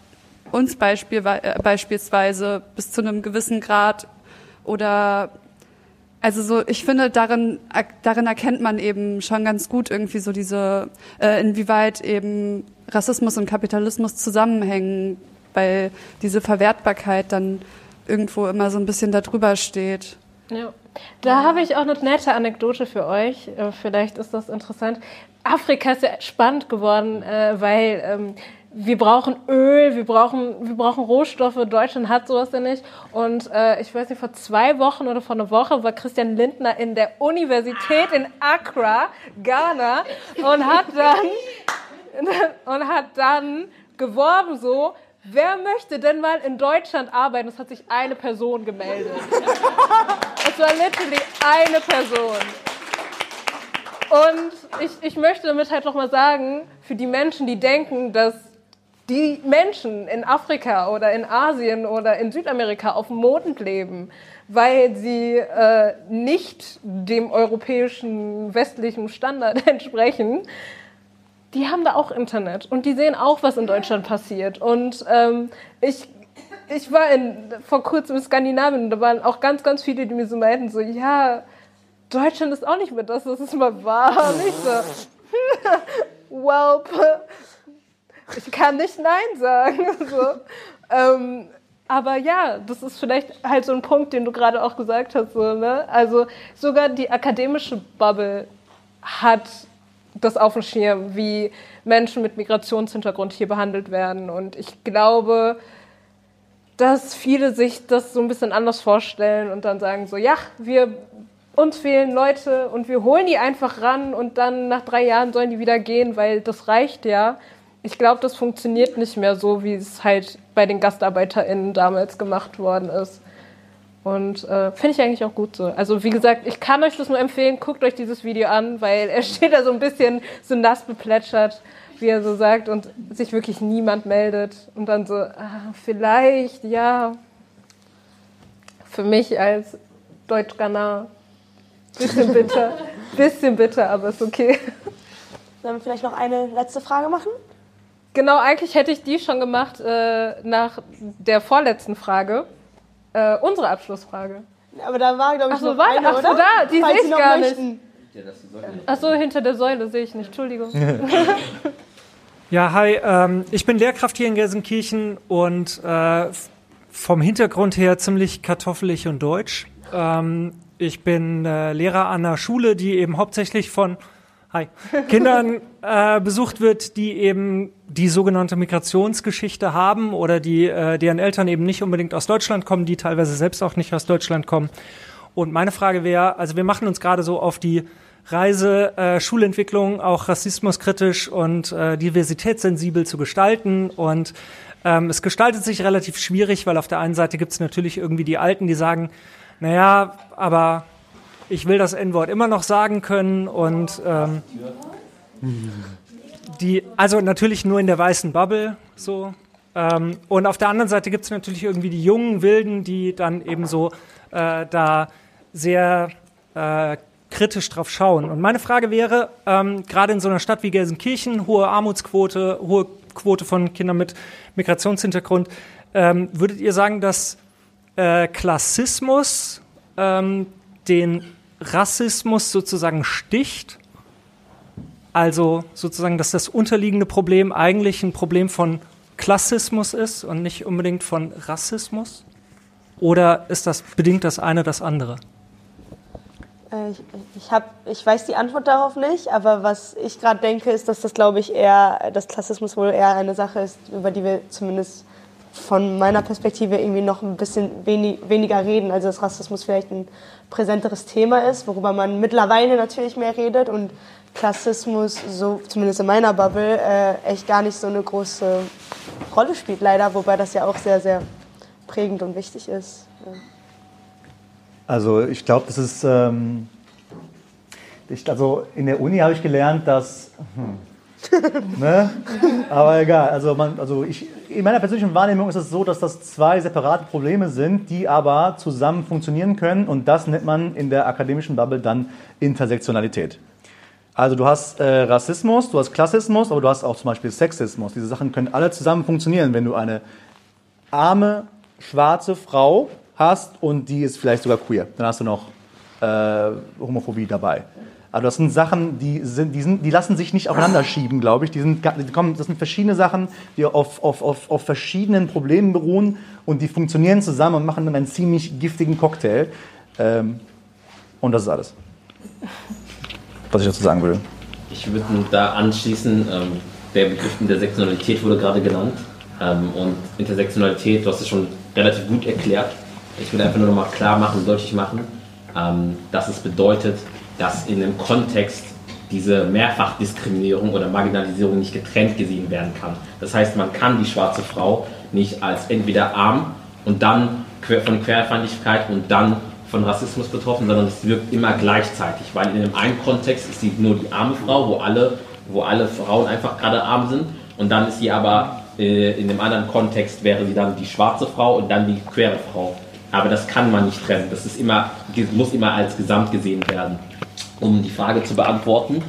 uns äh, beispielsweise bis zu einem gewissen Grad oder also so, ich finde, darin, darin erkennt man eben schon ganz gut irgendwie so diese, äh, inwieweit eben Rassismus und Kapitalismus zusammenhängen, weil diese Verwertbarkeit dann irgendwo immer so ein bisschen darüber steht. Ja. Da habe ich auch eine nette Anekdote für euch. Äh, vielleicht ist das interessant. Afrika ist ja spannend geworden, äh, weil ähm, wir brauchen Öl, wir brauchen, wir brauchen Rohstoffe. Deutschland hat sowas ja nicht. Und äh, ich weiß nicht, vor zwei Wochen oder vor einer Woche war Christian Lindner in der Universität in Accra, Ghana, und hat dann, [LAUGHS] und hat dann geworben so, wer möchte denn mal in Deutschland arbeiten? Es hat sich eine Person gemeldet. es war literally eine Person. Und ich, ich möchte damit halt nochmal sagen, für die Menschen, die denken, dass die Menschen in Afrika oder in Asien oder in Südamerika auf dem Mond leben, weil sie äh, nicht dem europäischen westlichen Standard [LAUGHS] entsprechen, die haben da auch Internet und die sehen auch, was in Deutschland passiert. Und ähm, ich, ich war in, vor kurzem in Skandinavien und da waren auch ganz, ganz viele, die mir so meinten, so, ja, Deutschland ist auch nicht mehr das, was es mal war. [LAUGHS] Und ich so, [LAUGHS] welp, ich kann nicht Nein sagen. [LAUGHS] So. Ähm, aber ja, das ist vielleicht halt so ein Punkt, den du gerade auch gesagt hast. So, ne? Also sogar die akademische Bubble hat das auf dem Schirm, wie Menschen mit Migrationshintergrund hier behandelt werden. Und ich glaube, dass viele sich das so ein bisschen anders vorstellen und dann sagen so, ja, wir uns fehlen Leute und wir holen die einfach ran und dann nach drei Jahren sollen die wieder gehen, weil das reicht ja. Ich glaube, das funktioniert nicht mehr so, wie es halt bei den GastarbeiterInnen damals gemacht worden ist. Und äh, finde ich eigentlich auch gut so. Also wie gesagt, ich kann euch das nur empfehlen, guckt euch dieses Video an, weil er [LAUGHS] steht da so ein bisschen so nass beplätschert, wie er so sagt, und sich wirklich niemand meldet. Und dann so, ah, vielleicht, ja. Für mich als Deutsch-Ghana Bisschen bitter. [LAUGHS] Bisschen bitter, aber ist okay. Sollen wir vielleicht noch eine letzte Frage machen? Genau, eigentlich hätte ich die schon gemacht äh, nach der vorletzten Frage. Äh, unsere Abschlussfrage. Aber da war, glaube ich, ach so, noch war, eine, ach so, oder? da, die sehe ich gar möchten. nicht. Ach so, hinter der Säule sehe ich nicht. Entschuldigung. [LAUGHS] Ja, hi. Ähm, ich bin Lehrkraft hier in Gelsenkirchen und äh, vom Hintergrund her ziemlich kartoffelig und deutsch. Ähm, ich bin äh, Lehrer an einer Schule, die eben hauptsächlich von hi, Kindern äh, besucht wird, die eben die sogenannte Migrationsgeschichte haben oder die äh, deren Eltern eben nicht unbedingt aus Deutschland kommen, die teilweise selbst auch nicht aus Deutschland kommen. Und meine Frage wäre, also wir machen uns gerade so auf die Reise, äh, Schulentwicklung auch rassismuskritisch und äh, diversitätssensibel zu gestalten. Und ähm, es gestaltet sich relativ schwierig, weil auf der einen Seite gibt es natürlich irgendwie die Alten, die sagen, naja, aber ich will das N-Wort immer noch sagen können und ähm, die, also natürlich nur in der weißen Bubble so. Ähm, und auf der anderen Seite gibt es natürlich irgendwie die jungen Wilden, die dann eben so äh, da sehr äh, kritisch drauf schauen. Und meine Frage wäre, ähm, gerade in so einer Stadt wie Gelsenkirchen, hohe Armutsquote, hohe Quote von Kindern mit Migrationshintergrund, ähm, würdet ihr sagen, dass äh, Klassismus ähm, den Rassismus sozusagen sticht? Also sozusagen, dass das unterliegende Problem eigentlich ein Problem von Klassismus ist und nicht unbedingt von Rassismus? Oder ist das bedingt das eine das andere? Äh, ich, ich, hab, ich weiß die Antwort darauf nicht, aber was ich gerade denke, ist, dass das, glaube ich, eher, dass Klassismus wohl eher eine Sache ist, über die wir zumindest von meiner Perspektive irgendwie noch ein bisschen wenig, weniger reden. Also dass Rassismus vielleicht ein präsenteres Thema ist, worüber man mittlerweile natürlich mehr redet und Klassismus, so zumindest in meiner Bubble, äh, echt gar nicht so eine große Rolle spielt, leider, wobei das ja auch sehr, sehr prägend und wichtig ist. Ja. Also ich glaube, das ist, ähm, ich, also in der Uni habe ich gelernt, dass, hm, [LAUGHS] ne? aber egal, also, man, also ich, in meiner persönlichen Wahrnehmung ist es so, dass das zwei separate Probleme sind, die aber zusammen funktionieren können und das nennt man in der akademischen Bubble dann Intersektionalität. Also du hast äh, Rassismus, du hast Klassismus, aber du hast auch zum Beispiel Sexismus. Diese Sachen können alle zusammen funktionieren, wenn du eine arme, schwarze Frau hast und die ist vielleicht sogar queer. Dann hast du noch äh, Homophobie dabei. Also das sind Sachen, die, sind, die, sind, die lassen sich nicht aufeinander schieben, glaube ich. Die sind, die kommen, das sind verschiedene Sachen, die auf, auf, auf, auf verschiedenen Problemen beruhen und die funktionieren zusammen und machen dann einen ziemlich giftigen Cocktail. Ähm, und das ist alles, was ich dazu sagen will. Ich würde da anschließen, ähm, der Begriff Intersektionalität wurde gerade genannt. Ähm, und Intersektionalität, du hast es schon relativ gut erklärt, ich will einfach nur noch mal klar machen, deutlich machen, ähm, dass es bedeutet, dass in einem Kontext diese Mehrfachdiskriminierung oder Marginalisierung nicht getrennt gesehen werden kann. Das heißt, man kann die schwarze Frau nicht als entweder arm und dann von Querfeindlichkeit und dann von Rassismus betroffen, sondern es wirkt immer gleichzeitig, weil in dem einen Kontext ist sie nur die arme Frau, wo alle, wo alle Frauen einfach gerade arm sind und dann ist sie aber äh, in dem anderen Kontext wäre sie dann die schwarze Frau und dann die queere Frau. Aber das kann man nicht trennen. Das ist immer, muss immer als Gesamt gesehen werden. Um die Frage zu beantworten,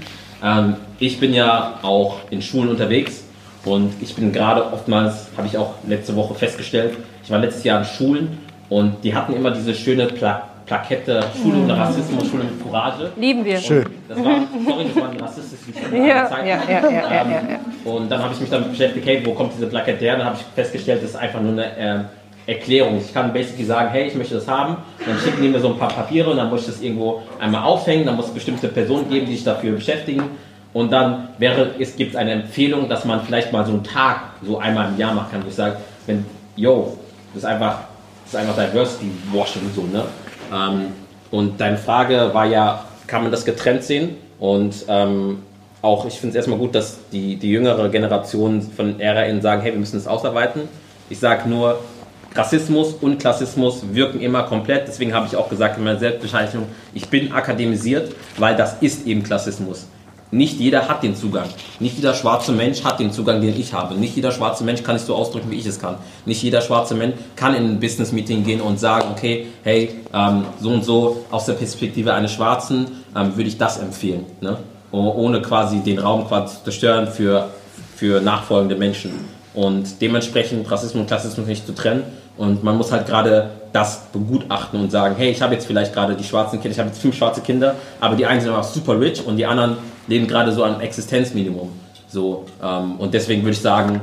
ähm, ich bin ja auch in Schulen unterwegs und ich bin gerade oftmals, habe ich auch letzte Woche festgestellt, ich war letztes Jahr in Schulen und die hatten immer diese schöne Pla Plakette Schule ohne Rassismus, Schule mit Courage. Lieben wir. Schön. Das war, sorry, das war ein rassistisches ja, ja, ja, ja, ja, ja, ja. Und dann habe ich mich damit beschäftigt, hey, wo kommt diese Plakette her? Dann habe ich festgestellt, das ist einfach nur eine äh, Erklärung. Ich kann basically sagen, hey, ich möchte das haben, dann schicken die mir so ein paar Papiere und dann muss ich das irgendwo einmal aufhängen, dann muss es bestimmte Personen geben, die sich dafür beschäftigen und dann wäre, es gibt eine Empfehlung, dass man vielleicht mal so einen Tag so einmal im Jahr machen kann, ich sage, wenn, yo, das ist einfach, das ist einfach Diversity Washing so, ne? Ähm, und deine Frage war ja, kann man das getrennt sehen? Und ähm, auch, ich finde es erstmal gut, dass die, die jüngere Generation von RAN sagen, hey, wir müssen das ausarbeiten. Ich sage nur, Rassismus und Klassismus wirken immer komplett. Deswegen habe ich auch gesagt in meiner Selbstbezeichnung, ich bin akademisiert, weil das ist eben Klassismus. Nicht jeder hat den Zugang. Nicht jeder schwarze Mensch hat den Zugang, den ich habe. Nicht jeder schwarze Mensch kann es so ausdrücken, wie ich es kann. Nicht jeder schwarze Mensch kann in ein Business-Meeting gehen und sagen, okay, hey, ähm, so und so aus der Perspektive eines Schwarzen ähm, würde ich das empfehlen. Ne? Ohne quasi den Raum quasi zu zerstören für, für nachfolgende Menschen. Und dementsprechend Rassismus und Klassismus nicht zu trennen. Und man muss halt gerade das begutachten und sagen, hey, ich habe jetzt vielleicht gerade die schwarzen Kinder, ich habe jetzt fünf schwarze Kinder, aber die einen sind einfach super rich und die anderen leben gerade so am Existenzminimum. So, ähm, und deswegen würde ich sagen,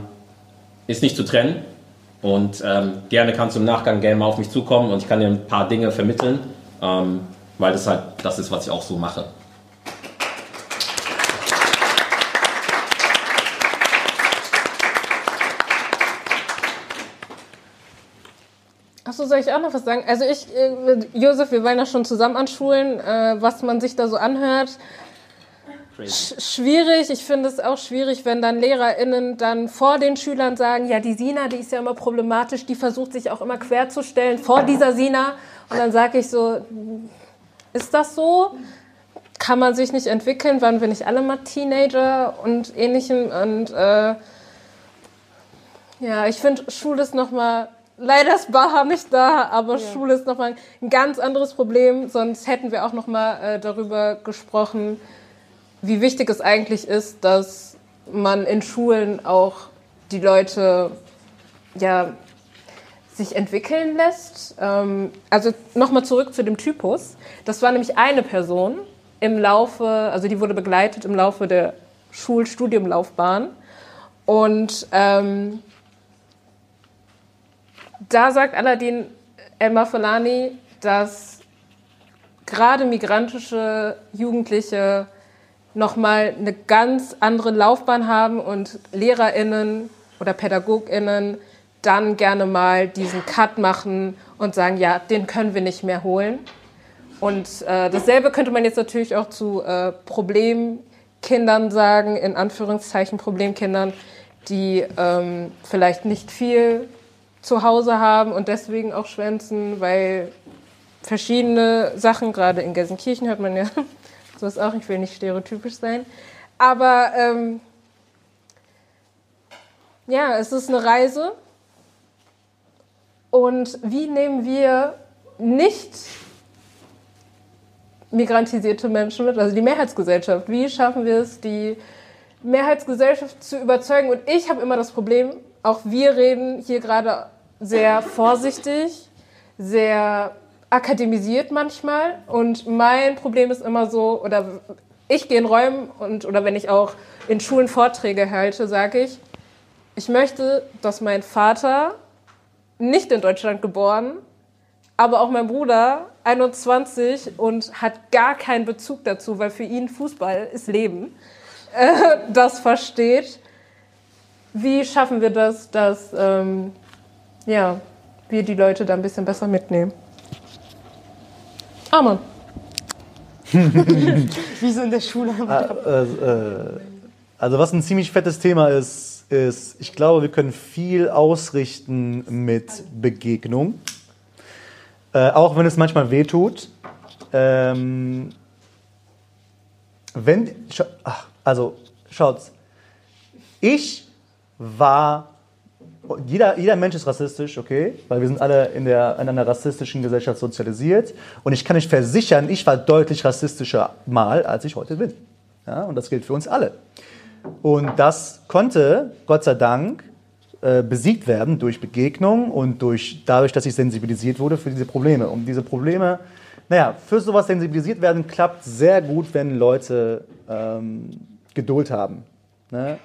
ist nicht zu trennen. Und ähm, gerne kannst du im Nachgang gerne mal auf mich zukommen und ich kann dir ein paar Dinge vermitteln, ähm, weil das halt das ist, was ich auch so mache. Achso, soll ich auch noch was sagen? Also ich, äh, Josef, wir wollen ja schon zusammen an Schulen, äh, was man sich da so anhört. Sch schwierig, ich finde es auch schwierig, wenn dann LehrerInnen dann vor den Schülern sagen, ja, die Sina, die ist ja immer problematisch, die versucht sich auch immer querzustellen vor dieser Sina. Und dann sage ich so, ist das so? Kann man sich nicht entwickeln? Waren wir nicht alle mal Teenager und ähnlichem? Und äh, ja, ich finde, Schule ist nochmal Leider ist Baha nicht da, aber ja. Schule ist nochmal ein ganz anderes Problem. Sonst hätten wir auch nochmal äh, darüber gesprochen, wie wichtig es eigentlich ist, dass man in Schulen auch die Leute ja, sich entwickeln lässt. Ähm, also nochmal zurück zu dem Typus. Das war nämlich eine Person im Laufe, also die wurde begleitet im Laufe der Schulstudiumlaufbahn. Und ähm, da sagt Aladdin Elmar Folani, dass gerade migrantische Jugendliche nochmal eine ganz andere Laufbahn haben und LehrerInnen oder PädagogInnen dann gerne mal diesen Cut machen und sagen, ja, den können wir nicht mehr holen. Und äh, dasselbe könnte man jetzt natürlich auch zu äh, Problemkindern sagen, in Anführungszeichen Problemkindern, die ähm, vielleicht nicht viel zu Hause haben und deswegen auch schwänzen, weil verschiedene Sachen, gerade in Gelsenkirchen hört man ja [LAUGHS] so ist auch, ich will nicht stereotypisch sein. Aber ähm, ja, es ist eine Reise. Und wie nehmen wir nicht migrantisierte Menschen mit, also die Mehrheitsgesellschaft? Wie schaffen wir es, die Mehrheitsgesellschaft zu überzeugen? Und ich habe immer das Problem, auch wir reden hier gerade sehr vorsichtig, sehr akademisiert manchmal. Und mein Problem ist immer so, oder ich gehe in Räumen und oder wenn ich auch in Schulen Vorträge halte, sage ich, ich möchte, dass mein Vater nicht in Deutschland geboren, aber auch mein Bruder 21 und hat gar keinen Bezug dazu, weil für ihn Fußball ist Leben, äh, das versteht. Wie schaffen wir das, dass ähm, ja, wir die Leute da ein bisschen besser mitnehmen? Amen. [LAUGHS] Wie so in der Schule. Ah, äh, äh, also was ein ziemlich fettes Thema ist, ist, ich glaube, wir können viel ausrichten mit Begegnung. Äh, auch wenn es manchmal wehtut. Ähm, wenn, ach, also schaut's, ich war jeder, jeder Mensch ist rassistisch, okay? Weil wir sind alle in, der, in einer rassistischen Gesellschaft sozialisiert. Und ich kann euch versichern, ich war deutlich rassistischer mal, als ich heute bin. Ja? Und das gilt für uns alle. Und das konnte, Gott sei Dank, äh, besiegt werden durch Begegnung und durch, dadurch, dass ich sensibilisiert wurde für diese Probleme. Und diese Probleme, naja, für sowas sensibilisiert werden klappt sehr gut, wenn Leute ähm, Geduld haben. Ne?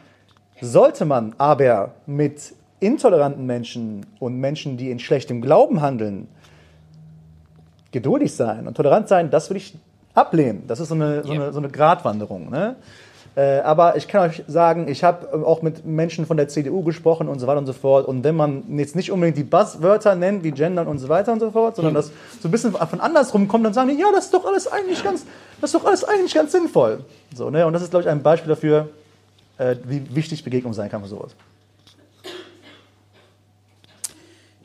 Sollte man aber mit intoleranten Menschen und Menschen, die in schlechtem Glauben handeln, geduldig sein und tolerant sein, das würde ich ablehnen. Das ist so eine, so eine, so eine Gratwanderung. Ne? Äh, aber ich kann euch sagen, ich habe auch mit Menschen von der CDU gesprochen und so weiter und so fort. Und wenn man jetzt nicht unbedingt die Buzzwörter nennt, wie Gendern und so weiter und so fort, sondern das so ein bisschen von andersrum kommt, dann sagen die, ja, das ist doch alles eigentlich ganz, das ist doch alles eigentlich ganz sinnvoll. So, ne? Und das ist, glaube ich, ein Beispiel dafür, äh, wie wichtig Begegnung sein kann für sowas.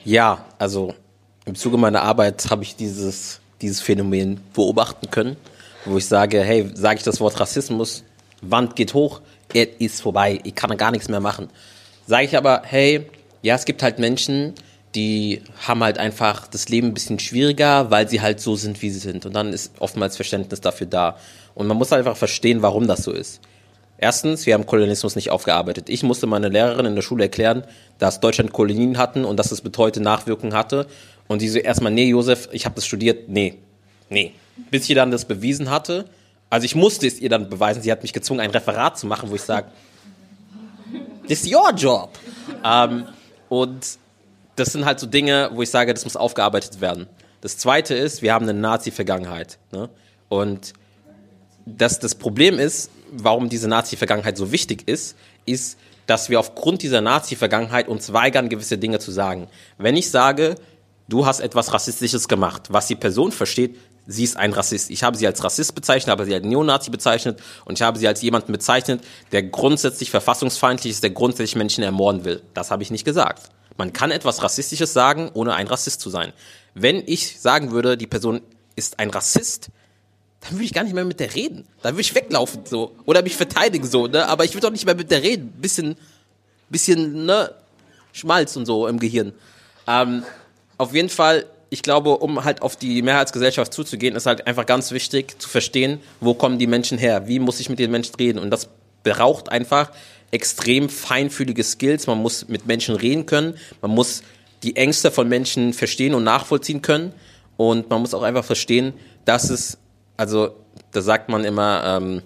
Ja, also im Zuge meiner Arbeit habe ich dieses, dieses Phänomen beobachten können, wo ich sage, hey, sage ich das Wort Rassismus, Wand geht hoch, er ist vorbei, ich kann gar nichts mehr machen. Sage ich aber, hey, ja, es gibt halt Menschen, die haben halt einfach das Leben ein bisschen schwieriger, weil sie halt so sind, wie sie sind. Und dann ist oftmals Verständnis dafür da. Und man muss halt einfach verstehen, warum das so ist. Erstens, wir haben Kolonialismus nicht aufgearbeitet. Ich musste meiner Lehrerin in der Schule erklären, dass Deutschland Kolonien hatten und dass es bis heute Nachwirkungen hatte. Und die so erstmal, nee, Josef, ich habe das studiert. Nee, nee. Bis ich dann das bewiesen hatte. Also ich musste es ihr dann beweisen. Sie hat mich gezwungen, ein Referat zu machen, wo ich sage, [LAUGHS] this is your job. Ähm, und das sind halt so Dinge, wo ich sage, das muss aufgearbeitet werden. Das Zweite ist, wir haben eine Nazi-Vergangenheit. Ne? Und das, das Problem ist, warum diese Nazi-Vergangenheit so wichtig ist, ist, dass wir aufgrund dieser Nazi-Vergangenheit uns weigern, gewisse Dinge zu sagen. Wenn ich sage, du hast etwas Rassistisches gemacht. Was die Person versteht, sie ist ein Rassist. Ich habe sie als Rassist bezeichnet, habe sie als Neonazi bezeichnet und ich habe sie als jemanden bezeichnet, der grundsätzlich verfassungsfeindlich ist, der grundsätzlich Menschen ermorden will. Das habe ich nicht gesagt. Man kann etwas Rassistisches sagen, ohne ein Rassist zu sein. Wenn ich sagen würde, die Person ist ein Rassist, dann würde ich gar nicht mehr mit der reden. Dann würde ich weglaufen so oder mich verteidigen so, ne? Aber ich würde doch nicht mehr mit der reden. Bisschen, bisschen, ne? Schmalz und so im Gehirn. Ähm, auf jeden Fall, ich glaube, um halt auf die Mehrheitsgesellschaft zuzugehen, ist halt einfach ganz wichtig zu verstehen, wo kommen die Menschen her, wie muss ich mit den Menschen reden und das braucht einfach extrem feinfühlige Skills. Man muss mit Menschen reden können, man muss die Ängste von Menschen verstehen und nachvollziehen können und man muss auch einfach verstehen, dass es, also da sagt man immer, ähm,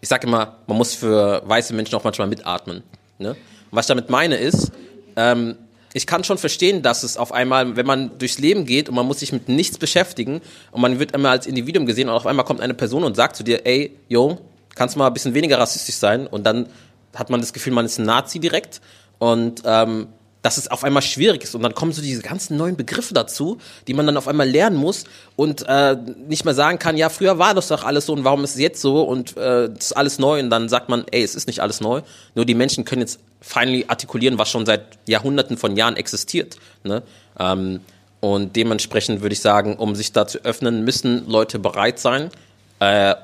ich sage immer, man muss für weiße Menschen auch manchmal mitatmen. Ne? Was ich damit meine ist, ähm, ich kann schon verstehen, dass es auf einmal, wenn man durchs Leben geht und man muss sich mit nichts beschäftigen und man wird immer als Individuum gesehen und auf einmal kommt eine Person und sagt zu dir, ey, yo, kannst du mal ein bisschen weniger rassistisch sein und dann hat man das Gefühl, man ist ein Nazi direkt und ähm, dass es auf einmal schwierig ist und dann kommen so diese ganzen neuen Begriffe dazu, die man dann auf einmal lernen muss und äh, nicht mehr sagen kann, ja, früher war das doch alles so und warum ist es jetzt so und äh, ist alles neu und dann sagt man, ey, es ist nicht alles neu, nur die Menschen können jetzt finally artikulieren, was schon seit Jahrhunderten von Jahren existiert. Ne? Ähm, und dementsprechend würde ich sagen, um sich da zu öffnen, müssen Leute bereit sein, äh,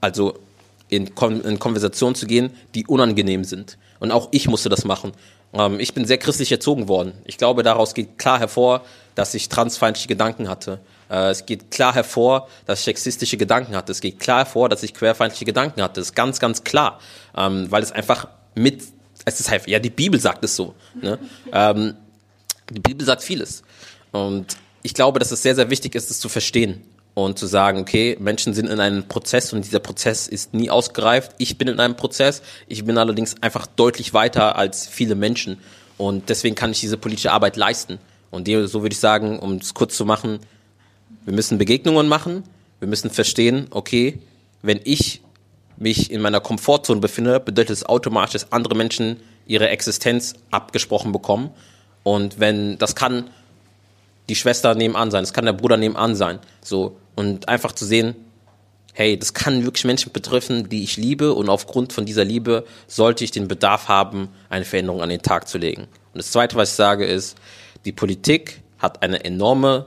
also in, Kon in Konversation zu gehen, die unangenehm sind. Und auch ich musste das machen. Ähm, ich bin sehr christlich erzogen worden. Ich glaube, daraus geht klar hervor, dass ich transfeindliche Gedanken hatte. Äh, es geht klar hervor, dass ich sexistische Gedanken hatte. Es geht klar hervor, dass ich querfeindliche Gedanken hatte. Das ist ganz, ganz klar. Ähm, weil es einfach mit, es ist halt, ja, die Bibel sagt es so. Ne? [LAUGHS] ähm, die Bibel sagt vieles. Und ich glaube, dass es sehr, sehr wichtig ist, es zu verstehen und zu sagen, okay, Menschen sind in einem Prozess und dieser Prozess ist nie ausgereift. Ich bin in einem Prozess, ich bin allerdings einfach deutlich weiter als viele Menschen und deswegen kann ich diese politische Arbeit leisten. Und so würde ich sagen, um es kurz zu machen, wir müssen Begegnungen machen, wir müssen verstehen, okay, wenn ich mich in meiner Komfortzone befinde, bedeutet es automatisch, dass andere Menschen ihre Existenz abgesprochen bekommen. Und wenn das kann die Schwester nebenan sein, das kann der Bruder nebenan sein. So, und einfach zu sehen, hey, das kann wirklich Menschen betreffen, die ich liebe und aufgrund von dieser Liebe sollte ich den Bedarf haben, eine Veränderung an den Tag zu legen. Und das Zweite, was ich sage, ist, die Politik hat eine enorme,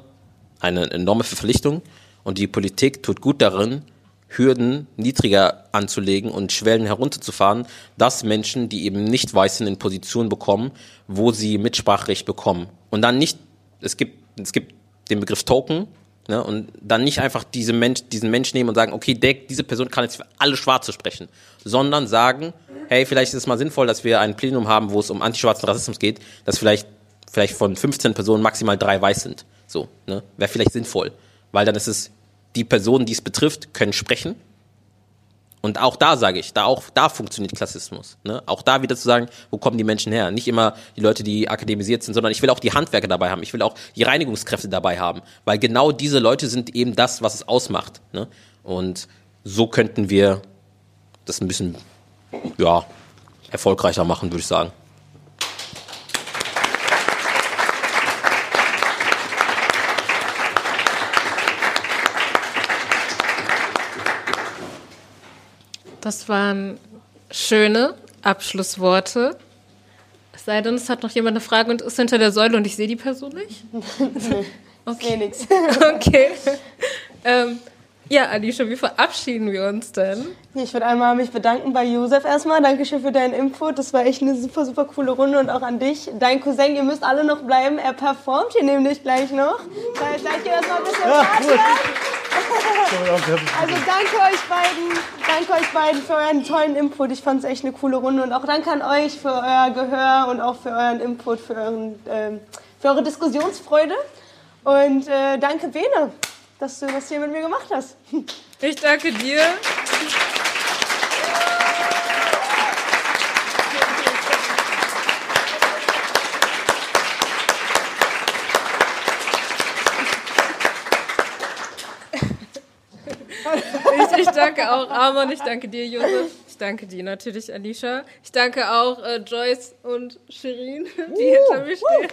eine enorme Verpflichtung und die Politik tut gut darin, Hürden niedriger anzulegen und Schwellen herunterzufahren, dass Menschen, die eben nicht weiß sind, in Positionen bekommen, wo sie Mitspracherecht bekommen. Und dann nicht, es gibt, es gibt den Begriff Token, Ne? Und dann nicht einfach diese Mensch, diesen Mensch nehmen und sagen, okay, der, diese Person kann jetzt für alle Schwarze sprechen, sondern sagen, hey, vielleicht ist es mal sinnvoll, dass wir ein Plenum haben, wo es um antischwarzen Rassismus geht, dass vielleicht, vielleicht von 15 Personen maximal drei weiß sind. So, ne? Wäre vielleicht sinnvoll. Weil dann ist es, die Personen, die es betrifft, können sprechen und auch da sage ich, da auch da funktioniert Klassismus. Ne? Auch da wieder zu sagen, wo kommen die Menschen her? Nicht immer die Leute, die akademisiert sind, sondern ich will auch die Handwerker dabei haben. Ich will auch die Reinigungskräfte dabei haben, weil genau diese Leute sind eben das, was es ausmacht. Ne? Und so könnten wir das ein bisschen ja erfolgreicher machen, würde ich sagen. Das waren schöne Abschlussworte. Es sei denn, es hat noch jemand eine Frage und ist hinter der Säule und ich sehe die Person nicht. [LAUGHS] Okay. Nee, nix. [LAUGHS] okay. Ähm, ja, Alicia, wie verabschieden wir uns denn? Ich würde einmal mich bedanken bei Josef erstmal. Dankeschön für deinen Input. Das war echt eine super, super coole Runde und auch an dich. Dein Cousin, ihr müsst alle noch bleiben. Er performt hier nämlich gleich noch. Seid ihr erstmal ein bisschen ja, cool. [LAUGHS] Also danke euch beiden, danke euch beiden für euren tollen Input. Ich fand es echt eine coole Runde und auch danke an euch für euer Gehör und auch für euren Input, für, euren, äh, für eure Diskussionsfreude. Und äh, danke Bene, dass du das hier mit mir gemacht hast. Ich danke dir. Ich, ich, danke auch Armand, ich danke dir, Josef. Ich danke dir natürlich, Alicia. Ich danke auch äh, Joyce und Shirin, die hinter mir stehen.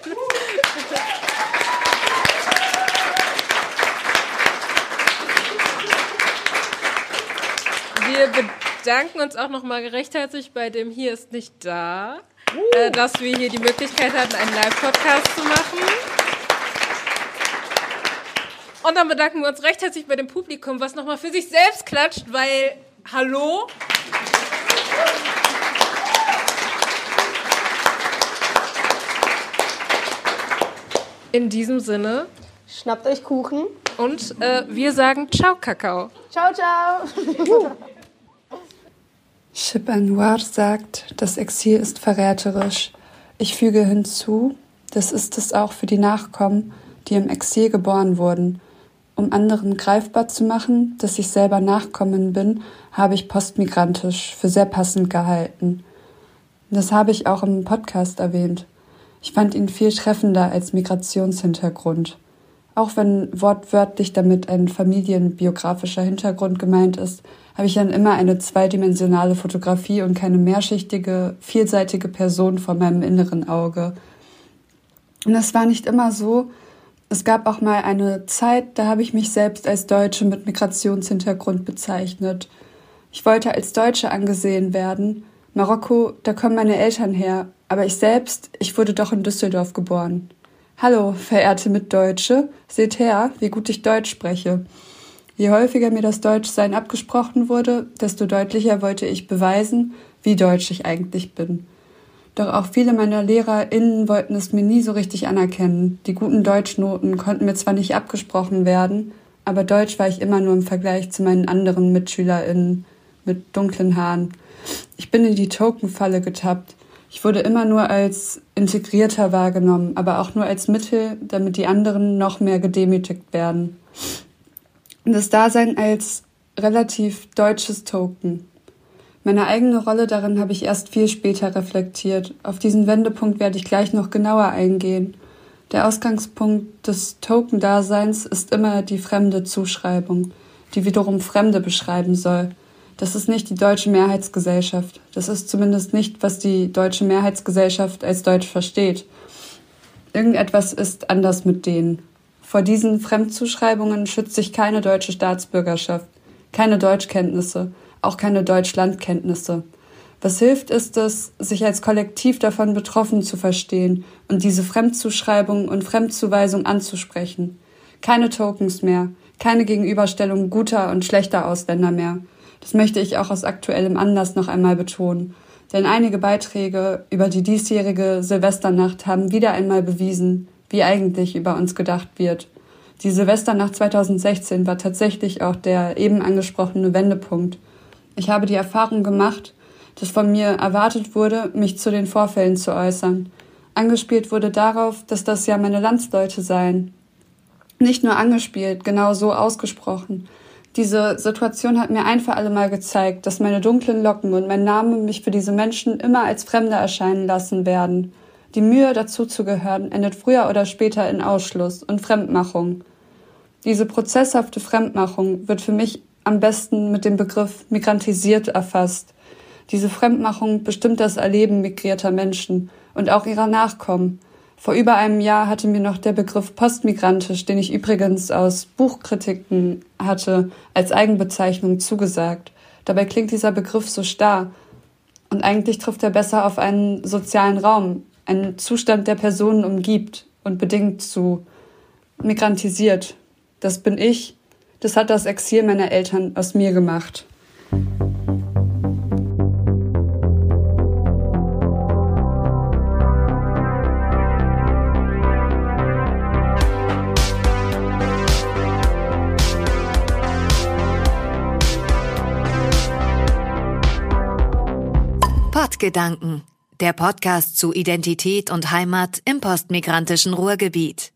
Wir bedanken uns auch nochmal recht herzlich bei dem Hier ist nicht da, äh, dass wir hier die Möglichkeit hatten, einen Live-Podcast zu machen. Und dann bedanken wir uns recht herzlich bei dem Publikum, was nochmal für sich selbst klatscht, weil, hallo? In diesem Sinne. Schnappt euch Kuchen. Und äh, wir sagen Ciao, Kakao. Ciao, ciao. [LAUGHS] Chip Anwar sagt, das Exil ist verräterisch. Ich füge hinzu, das ist es auch für die Nachkommen, die im Exil geboren wurden. Um anderen greifbar zu machen, dass ich selber Nachkommen bin, habe ich postmigrantisch für sehr passend gehalten. Das habe ich auch im Podcast erwähnt. Ich fand ihn viel treffender als Migrationshintergrund. Auch wenn wortwörtlich damit ein familienbiografischer Hintergrund gemeint ist, habe ich dann immer eine zweidimensionale Fotografie und keine mehrschichtige, vielseitige Person vor meinem inneren Auge. Und es war nicht immer so. Es gab auch mal eine Zeit, da habe ich mich selbst als Deutsche mit Migrationshintergrund bezeichnet. Ich wollte als Deutsche angesehen werden. Marokko, da kommen meine Eltern her, aber ich selbst, ich wurde doch in Düsseldorf geboren. Hallo, verehrte Mitdeutsche, seht her, wie gut ich Deutsch spreche. Je häufiger mir das Deutschsein abgesprochen wurde, desto deutlicher wollte ich beweisen, wie deutsch ich eigentlich bin. Doch auch viele meiner LehrerInnen wollten es mir nie so richtig anerkennen. Die guten Deutschnoten konnten mir zwar nicht abgesprochen werden, aber Deutsch war ich immer nur im Vergleich zu meinen anderen MitschülerInnen mit dunklen Haaren. Ich bin in die Token-Falle getappt. Ich wurde immer nur als integrierter wahrgenommen, aber auch nur als Mittel, damit die anderen noch mehr gedemütigt werden. Das Dasein als relativ deutsches Token. Meine eigene Rolle darin habe ich erst viel später reflektiert. Auf diesen Wendepunkt werde ich gleich noch genauer eingehen. Der Ausgangspunkt des Token-Daseins ist immer die fremde Zuschreibung, die wiederum Fremde beschreiben soll. Das ist nicht die deutsche Mehrheitsgesellschaft. Das ist zumindest nicht, was die deutsche Mehrheitsgesellschaft als Deutsch versteht. Irgendetwas ist anders mit denen. Vor diesen Fremdzuschreibungen schützt sich keine deutsche Staatsbürgerschaft, keine Deutschkenntnisse, auch keine Deutschlandkenntnisse. Was hilft, ist es, sich als Kollektiv davon betroffen zu verstehen und diese Fremdzuschreibung und Fremdzuweisung anzusprechen. Keine Tokens mehr, keine Gegenüberstellung guter und schlechter Ausländer mehr. Das möchte ich auch aus aktuellem Anlass noch einmal betonen. Denn einige Beiträge über die diesjährige Silvesternacht haben wieder einmal bewiesen, wie eigentlich über uns gedacht wird. Die Silvesternacht 2016 war tatsächlich auch der eben angesprochene Wendepunkt. Ich habe die Erfahrung gemacht, dass von mir erwartet wurde, mich zu den Vorfällen zu äußern. Angespielt wurde darauf, dass das ja meine Landsleute seien. Nicht nur angespielt, genau so ausgesprochen. Diese Situation hat mir ein für alle Mal gezeigt, dass meine dunklen Locken und mein Name mich für diese Menschen immer als Fremde erscheinen lassen werden. Die Mühe, dazuzugehören, endet früher oder später in Ausschluss und Fremdmachung. Diese prozesshafte Fremdmachung wird für mich am besten mit dem Begriff migrantisiert erfasst. Diese Fremdmachung bestimmt das Erleben migrierter Menschen und auch ihrer Nachkommen. Vor über einem Jahr hatte mir noch der Begriff postmigrantisch, den ich übrigens aus Buchkritiken hatte, als Eigenbezeichnung zugesagt. Dabei klingt dieser Begriff so starr. Und eigentlich trifft er besser auf einen sozialen Raum, einen Zustand, der Personen umgibt und bedingt zu. Migrantisiert. Das bin ich. Das hat das Exil meiner Eltern aus mir gemacht. Gedanken, der Podcast zu Identität und Heimat im postmigrantischen Ruhrgebiet.